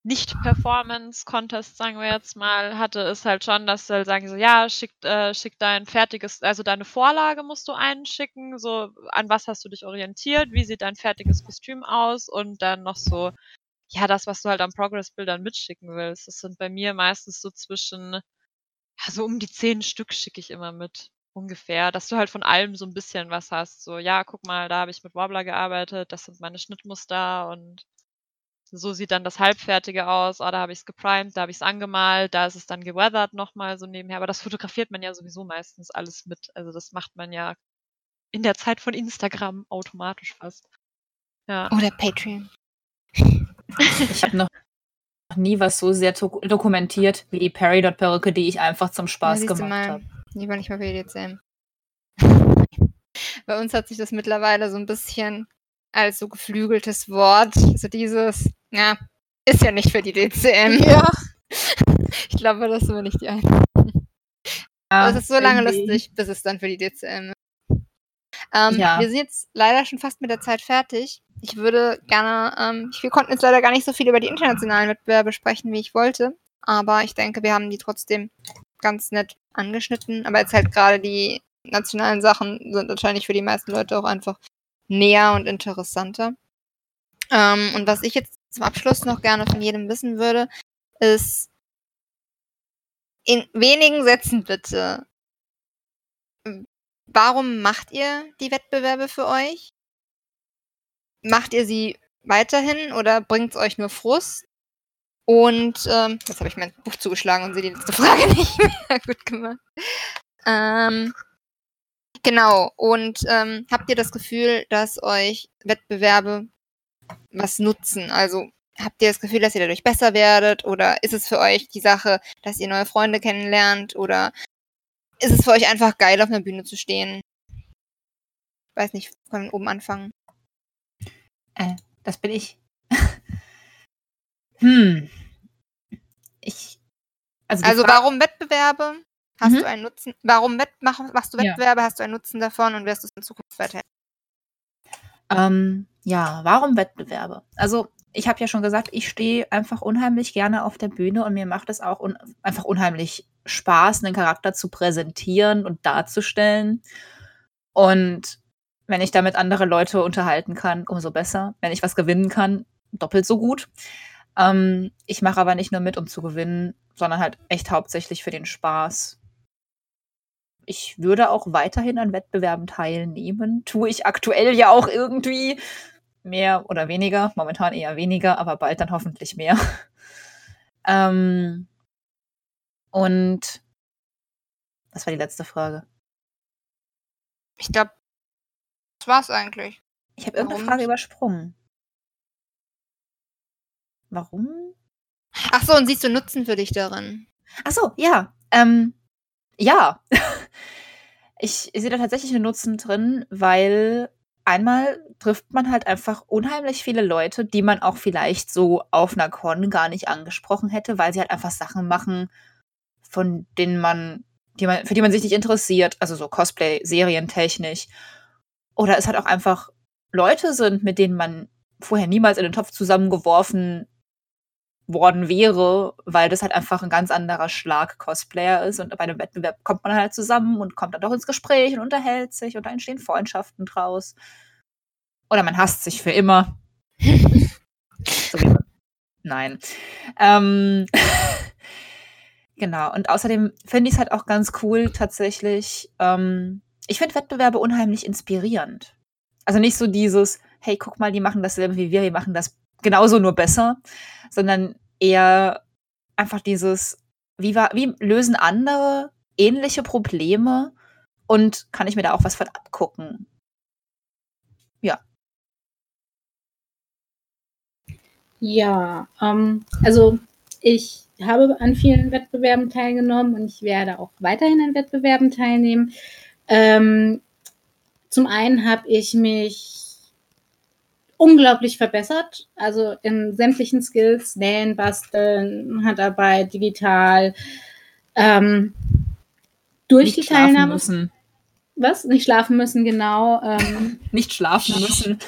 nicht-Performance-Contest, sagen wir jetzt mal, hatte, ist halt schon, dass sie halt sagen so, ja, schick, äh, schick dein fertiges, also deine Vorlage musst du einschicken, so an was hast du dich orientiert, wie sieht dein fertiges Kostüm aus und dann noch so, ja, das, was du halt an Progress-Bildern mitschicken willst. Das sind bei mir meistens so zwischen, ja, so um die zehn Stück schicke ich immer mit. Ungefähr, dass du halt von allem so ein bisschen was hast. So, ja, guck mal, da habe ich mit Wobbler gearbeitet, das sind meine Schnittmuster und so sieht dann das Halbfertige aus. Oh, da habe ich es geprimed, da habe ich es angemalt, da ist es dann geweathert nochmal so nebenher. Aber das fotografiert man ja sowieso meistens alles mit. Also das macht man ja in der Zeit von Instagram automatisch fast.
Ja. Oder Patreon.
Ich habe noch nie was so sehr dokumentiert wie die Perry.perücke, die ich einfach zum Spaß ja, gemacht habe.
Die war nicht mal für die DCM. Bei uns hat sich das mittlerweile so ein bisschen als so geflügeltes Wort, so dieses, ja, ist ja nicht für die DCM. Ja. (laughs) ich glaube, das sind wir nicht die Einzigen. Ja, Aber es ist so lange irgendwie. lustig, bis es dann für die DCM ist. Ähm, ja. Wir sind jetzt leider schon fast mit der Zeit fertig. Ich würde gerne, ähm, wir konnten jetzt leider gar nicht so viel über die internationalen Wettbewerbe sprechen, wie ich wollte. Aber ich denke, wir haben die trotzdem ganz nett angeschnitten. Aber jetzt halt gerade die nationalen Sachen sind wahrscheinlich für die meisten Leute auch einfach näher und interessanter. Ähm, und was ich jetzt zum Abschluss noch gerne von jedem wissen würde, ist in wenigen Sätzen bitte. Warum macht ihr die Wettbewerbe für euch? Macht ihr sie weiterhin oder bringt es euch nur Frust? Und ähm, jetzt habe ich mein Buch zugeschlagen und sehe die letzte Frage (laughs) nicht mehr. Gut gemacht. Ähm, Genau. Und ähm, habt ihr das Gefühl, dass euch Wettbewerbe was nutzen? Also habt ihr das Gefühl, dass ihr dadurch besser werdet? Oder ist es für euch die Sache, dass ihr neue Freunde kennenlernt? Oder ist es für euch einfach geil, auf einer Bühne zu stehen? Ich weiß nicht, können oben anfangen.
Äh, das bin ich. (laughs) hm. Ich.
Also, also warum Wettbewerbe? Hast mhm. du einen Nutzen? Warum machst du Wettbewerbe? Ja. Hast du einen Nutzen davon und wirst du es in Zukunft weiterhin?
Ähm, ja, warum Wettbewerbe? Also ich habe ja schon gesagt, ich stehe einfach unheimlich gerne auf der Bühne und mir macht es auch un einfach unheimlich Spaß, einen Charakter zu präsentieren und darzustellen. Und wenn ich damit andere Leute unterhalten kann, umso besser. Wenn ich was gewinnen kann, doppelt so gut. Ähm, ich mache aber nicht nur mit, um zu gewinnen, sondern halt echt hauptsächlich für den Spaß ich würde auch weiterhin an Wettbewerben teilnehmen. Tue ich aktuell ja auch irgendwie mehr oder weniger. Momentan eher weniger, aber bald dann hoffentlich mehr. (laughs) ähm, und was war die letzte Frage?
Ich glaube, das war's eigentlich.
Ich habe irgendeine Frage übersprungen. Warum?
Ach so, und siehst du Nutzen für dich darin?
Ach so, ja. Ähm, ja. (laughs) ich, sehe da tatsächlich einen Nutzen drin, weil einmal trifft man halt einfach unheimlich viele Leute, die man auch vielleicht so auf einer Con gar nicht angesprochen hätte, weil sie halt einfach Sachen machen, von denen man, die man, für die man sich nicht interessiert, also so Cosplay, serientechnisch. Oder es halt auch einfach Leute sind, mit denen man vorher niemals in den Topf zusammengeworfen worden wäre, weil das halt einfach ein ganz anderer Schlag Cosplayer ist und bei einem Wettbewerb kommt man halt zusammen und kommt dann doch ins Gespräch und unterhält sich und da entstehen Freundschaften draus. Oder man hasst sich für immer. (laughs) so Nein. Ähm genau. Und außerdem finde ich es halt auch ganz cool tatsächlich. Ähm ich finde Wettbewerbe unheimlich inspirierend. Also nicht so dieses, hey, guck mal, die machen dasselbe wie wir, wir machen das genauso nur besser, sondern eher einfach dieses, wie, war, wie lösen andere ähnliche Probleme und kann ich mir da auch was von abgucken? Ja.
Ja, ähm, also ich habe an vielen Wettbewerben teilgenommen und ich werde auch weiterhin an Wettbewerben teilnehmen. Ähm, zum einen habe ich mich unglaublich verbessert. Also in sämtlichen Skills, Nähen, Basteln, Handarbeit, digital. Ähm, durch
Nicht
die Teilnahme.
Müssen.
Was? Nicht schlafen müssen, genau. Ähm, (laughs)
Nicht schlafen müssen.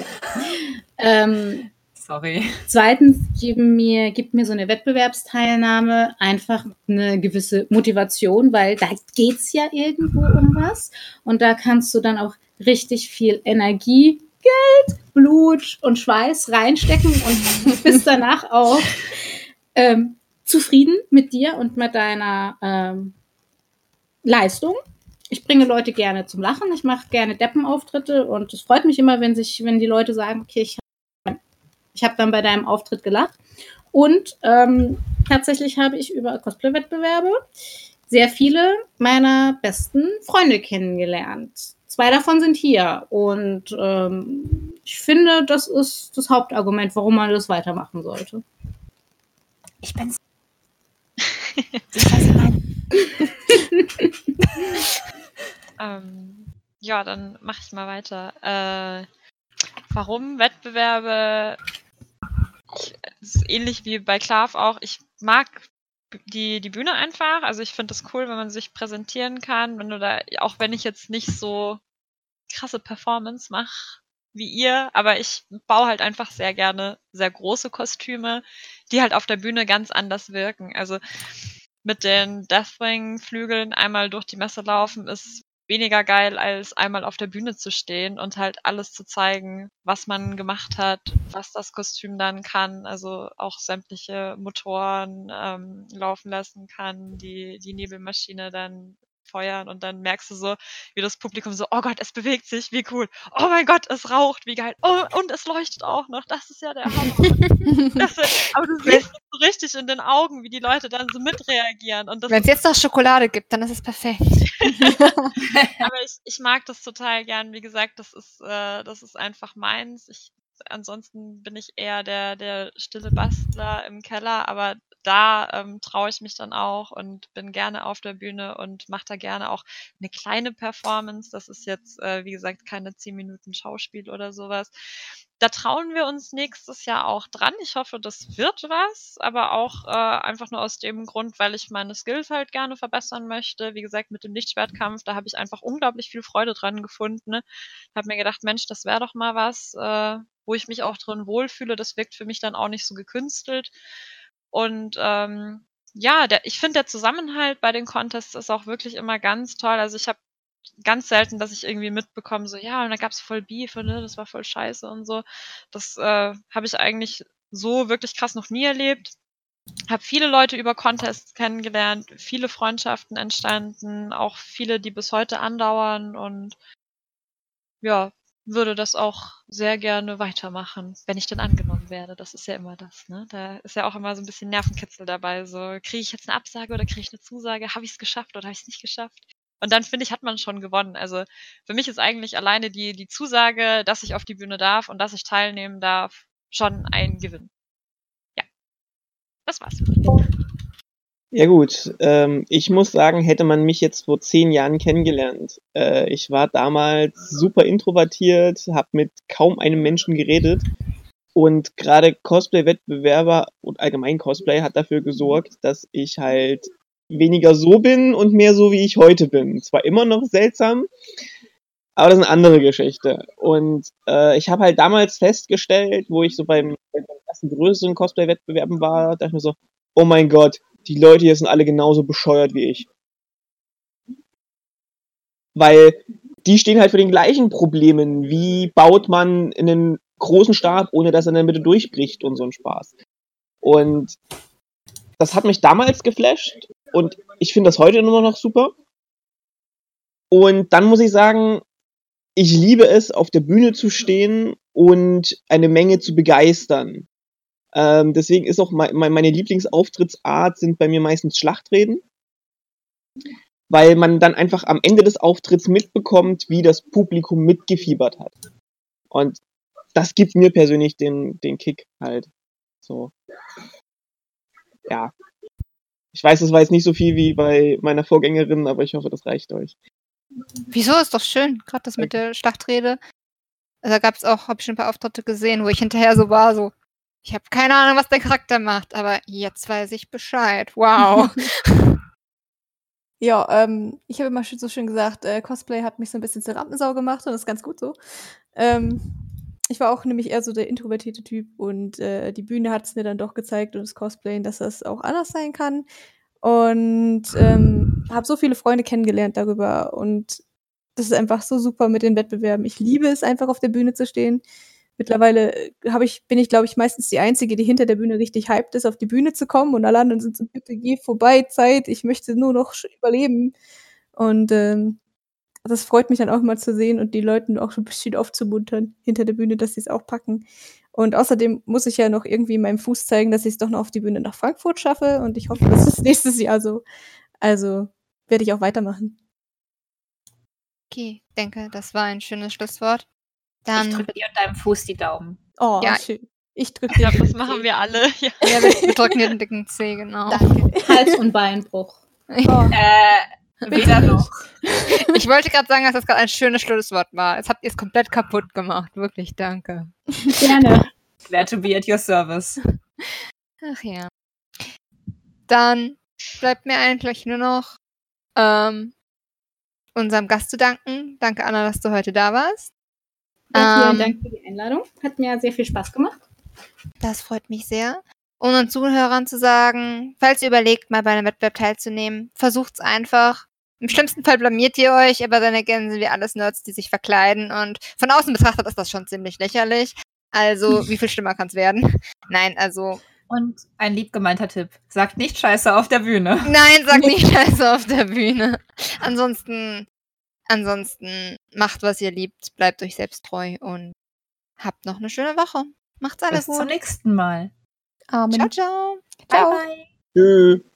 (laughs)
ähm,
Sorry.
Zweitens geben mir, gibt mir so eine Wettbewerbsteilnahme einfach eine gewisse Motivation, weil da geht es ja irgendwo um was. Und da kannst du dann auch richtig viel Energie Geld, Blut und Schweiß reinstecken und (laughs) bist danach auch ähm, zufrieden mit dir und mit deiner ähm, Leistung. Ich bringe Leute gerne zum Lachen, ich mache gerne Deppenauftritte und es freut mich immer, wenn sich, wenn die Leute sagen, okay, ich habe ich hab dann bei deinem Auftritt gelacht. Und ähm, tatsächlich habe ich über Cosplay-Wettbewerbe sehr viele meiner besten Freunde kennengelernt. Zwei davon sind hier. Und ähm, ich finde, das ist das Hauptargument, warum man das weitermachen sollte.
Ich bin's. (laughs) ich weiß nein. (laughs)
ähm, ja, dann mache ich mal weiter. Äh, warum Wettbewerbe? Ich, ist ähnlich wie bei Klav auch. Ich mag die, die Bühne einfach. Also ich finde es cool, wenn man sich präsentieren kann, wenn du da, auch wenn ich jetzt nicht so krasse Performance mache wie ihr, aber ich baue halt einfach sehr gerne sehr große Kostüme, die halt auf der Bühne ganz anders wirken. Also mit den Deathwing-Flügeln einmal durch die Messe laufen ist weniger geil, als einmal auf der Bühne zu stehen und halt alles zu zeigen, was man gemacht hat, was das Kostüm dann kann, also auch sämtliche Motoren ähm, laufen lassen kann, die, die Nebelmaschine dann feuern und dann merkst du so, wie das Publikum so, oh Gott, es bewegt sich, wie cool. Oh mein Gott, es raucht, wie geil. Oh, und es leuchtet auch noch. Das ist ja der Hammer. (laughs) das, aber du siehst so richtig in den Augen, wie die Leute dann so mitreagieren.
Wenn es jetzt noch Schokolade gibt, dann ist es perfekt. (laughs) (laughs)
aber ich, ich mag das total gern. Wie gesagt, das ist, äh, das ist einfach meins. Ich ansonsten bin ich eher der, der stille Bastler im Keller, aber da ähm, traue ich mich dann auch und bin gerne auf der Bühne und mache da gerne auch eine kleine Performance. Das ist jetzt, äh, wie gesagt, keine zehn Minuten Schauspiel oder sowas. Da trauen wir uns nächstes Jahr auch dran. Ich hoffe, das wird was, aber auch äh, einfach nur aus dem Grund, weil ich meine Skills halt gerne verbessern möchte. Wie gesagt, mit dem Lichtschwertkampf, da habe ich einfach unglaublich viel Freude dran gefunden. Ne? Habe mir gedacht, Mensch, das wäre doch mal was, äh, wo ich mich auch drin wohlfühle. Das wirkt für mich dann auch nicht so gekünstelt. Und ähm, ja, der, ich finde der Zusammenhalt bei den Contests ist auch wirklich immer ganz toll. Also ich habe ganz selten, dass ich irgendwie mitbekomme, so ja, und da gab's voll Beef, ne, das war voll scheiße und so. Das äh, habe ich eigentlich so wirklich krass noch nie erlebt. Habe viele Leute über Contests kennengelernt, viele Freundschaften entstanden, auch viele, die bis heute andauern und ja, würde das auch sehr gerne weitermachen, wenn ich denn angenommen werde. Das ist ja immer das, ne? Da ist ja auch immer so ein bisschen Nervenkitzel dabei. So, kriege ich jetzt eine Absage oder kriege ich eine Zusage? Habe ich es geschafft oder habe ich es nicht geschafft? Und dann finde ich, hat man schon gewonnen. Also für mich ist eigentlich alleine die, die Zusage, dass ich auf die Bühne darf und dass ich teilnehmen darf, schon ein Gewinn. Ja. Das war's.
Ja gut, ähm, ich muss sagen, hätte man mich jetzt vor zehn Jahren kennengelernt. Äh, ich war damals super introvertiert, habe mit kaum einem Menschen geredet und gerade Cosplay-Wettbewerber und allgemein Cosplay hat dafür gesorgt, dass ich halt weniger so bin und mehr so, wie ich heute bin. Zwar immer noch seltsam, aber das ist eine andere Geschichte. Und äh, ich habe halt damals festgestellt, wo ich so beim, beim ersten größeren Cosplay-Wettbewerben war, dachte ich mir so, oh mein Gott, die Leute hier sind alle genauso bescheuert wie ich. Weil die stehen halt für den gleichen Problemen. Wie baut man einen großen Stab, ohne dass er in der Mitte durchbricht und so ein Spaß. Und das hat mich damals geflasht und ich finde das heute immer noch super. Und dann muss ich sagen, ich liebe es, auf der Bühne zu stehen und eine Menge zu begeistern. Ähm, deswegen ist auch mein, meine Lieblingsauftrittsart sind bei mir meistens Schlachtreden, weil man dann einfach am Ende des Auftritts mitbekommt, wie das Publikum mitgefiebert hat. Und das gibt mir persönlich den, den Kick halt. So. Ja. Ich weiß, das war jetzt nicht so viel wie bei meiner Vorgängerin, aber ich hoffe, das reicht euch.
Wieso? Ist doch schön. Gerade das mit der Schlachtrede. Also, da gab es auch, habe ich schon ein paar Auftritte gesehen, wo ich hinterher so war, so, ich habe keine Ahnung, was der Charakter macht, aber jetzt weiß ich Bescheid. Wow. (laughs)
ja, ähm, ich habe immer so schön gesagt, äh, Cosplay hat mich so ein bisschen zur Rampensau gemacht und das ist ganz gut so. Ähm, ich war auch nämlich eher so der introvertierte Typ und äh, die Bühne hat es mir dann doch gezeigt und das Cosplayen, dass das auch anders sein kann. Und ähm, habe so viele Freunde kennengelernt darüber und das ist einfach so super mit den Wettbewerben. Ich liebe es einfach auf der Bühne zu stehen. Mittlerweile äh, habe ich, bin ich, glaube ich, meistens die Einzige, die hinter der Bühne richtig hyped ist, auf die Bühne zu kommen und alle anderen sind so, bitte geh vorbei, Zeit, ich möchte nur noch überleben. Und ähm, das freut mich dann auch mal zu sehen und die Leuten auch so ein bisschen aufzumuntern hinter der Bühne, dass sie es auch packen. Und außerdem muss ich ja noch irgendwie meinem Fuß zeigen, dass ich es doch noch auf die Bühne nach Frankfurt schaffe und ich hoffe, dass es (laughs) nächstes Jahr so. Also werde ich auch weitermachen.
Okay, denke, das war ein schönes Schlusswort. Dann
ich drücke dir und deinem Fuß die Daumen.
Oh, ja. schön. Ich drücke dir.
Ja, das machen wir alle. (laughs) Ja,
ja wir, wir drücken dir den dicken (laughs) Zeh, genau.
Danke. Hals- und Beinbruch. (laughs)
Oh. Äh, Weder noch.
Ich wollte gerade sagen, dass das gerade ein schönes Schlusswort war. Jetzt habt ihr es komplett kaputt gemacht. Wirklich, danke.
Gerne.
Glad to be at your service.
Ach ja. Dann bleibt mir eigentlich nur noch ähm, unserem Gast zu danken. Danke, Anna, dass du heute da warst.
Ja, vielen ähm, Dank für die Einladung. Hat mir sehr viel Spaß gemacht.
Das freut mich sehr. Und unseren Zuhörern zu sagen, falls ihr überlegt, mal bei einem Wettbewerb teilzunehmen, versucht's einfach. Im schlimmsten Fall blamiert ihr euch, aber dann erkennen sind wir alles Nerds, die sich verkleiden und von außen betrachtet ist das schon ziemlich lächerlich. Also, (laughs) wie viel schlimmer kann's werden? Nein, also.
Und ein liebgemeinter Tipp. Sagt nicht Scheiße auf der Bühne.
Nein, sagt (laughs) nicht Scheiße auf der Bühne. Ansonsten, ansonsten macht, was ihr liebt, bleibt euch selbst treu und habt noch eine schöne Woche. Macht's alles
Bis gut. Bis zum nächsten Mal.
Amen. Ciao, ciao.
Bye, bye.
Tschüss.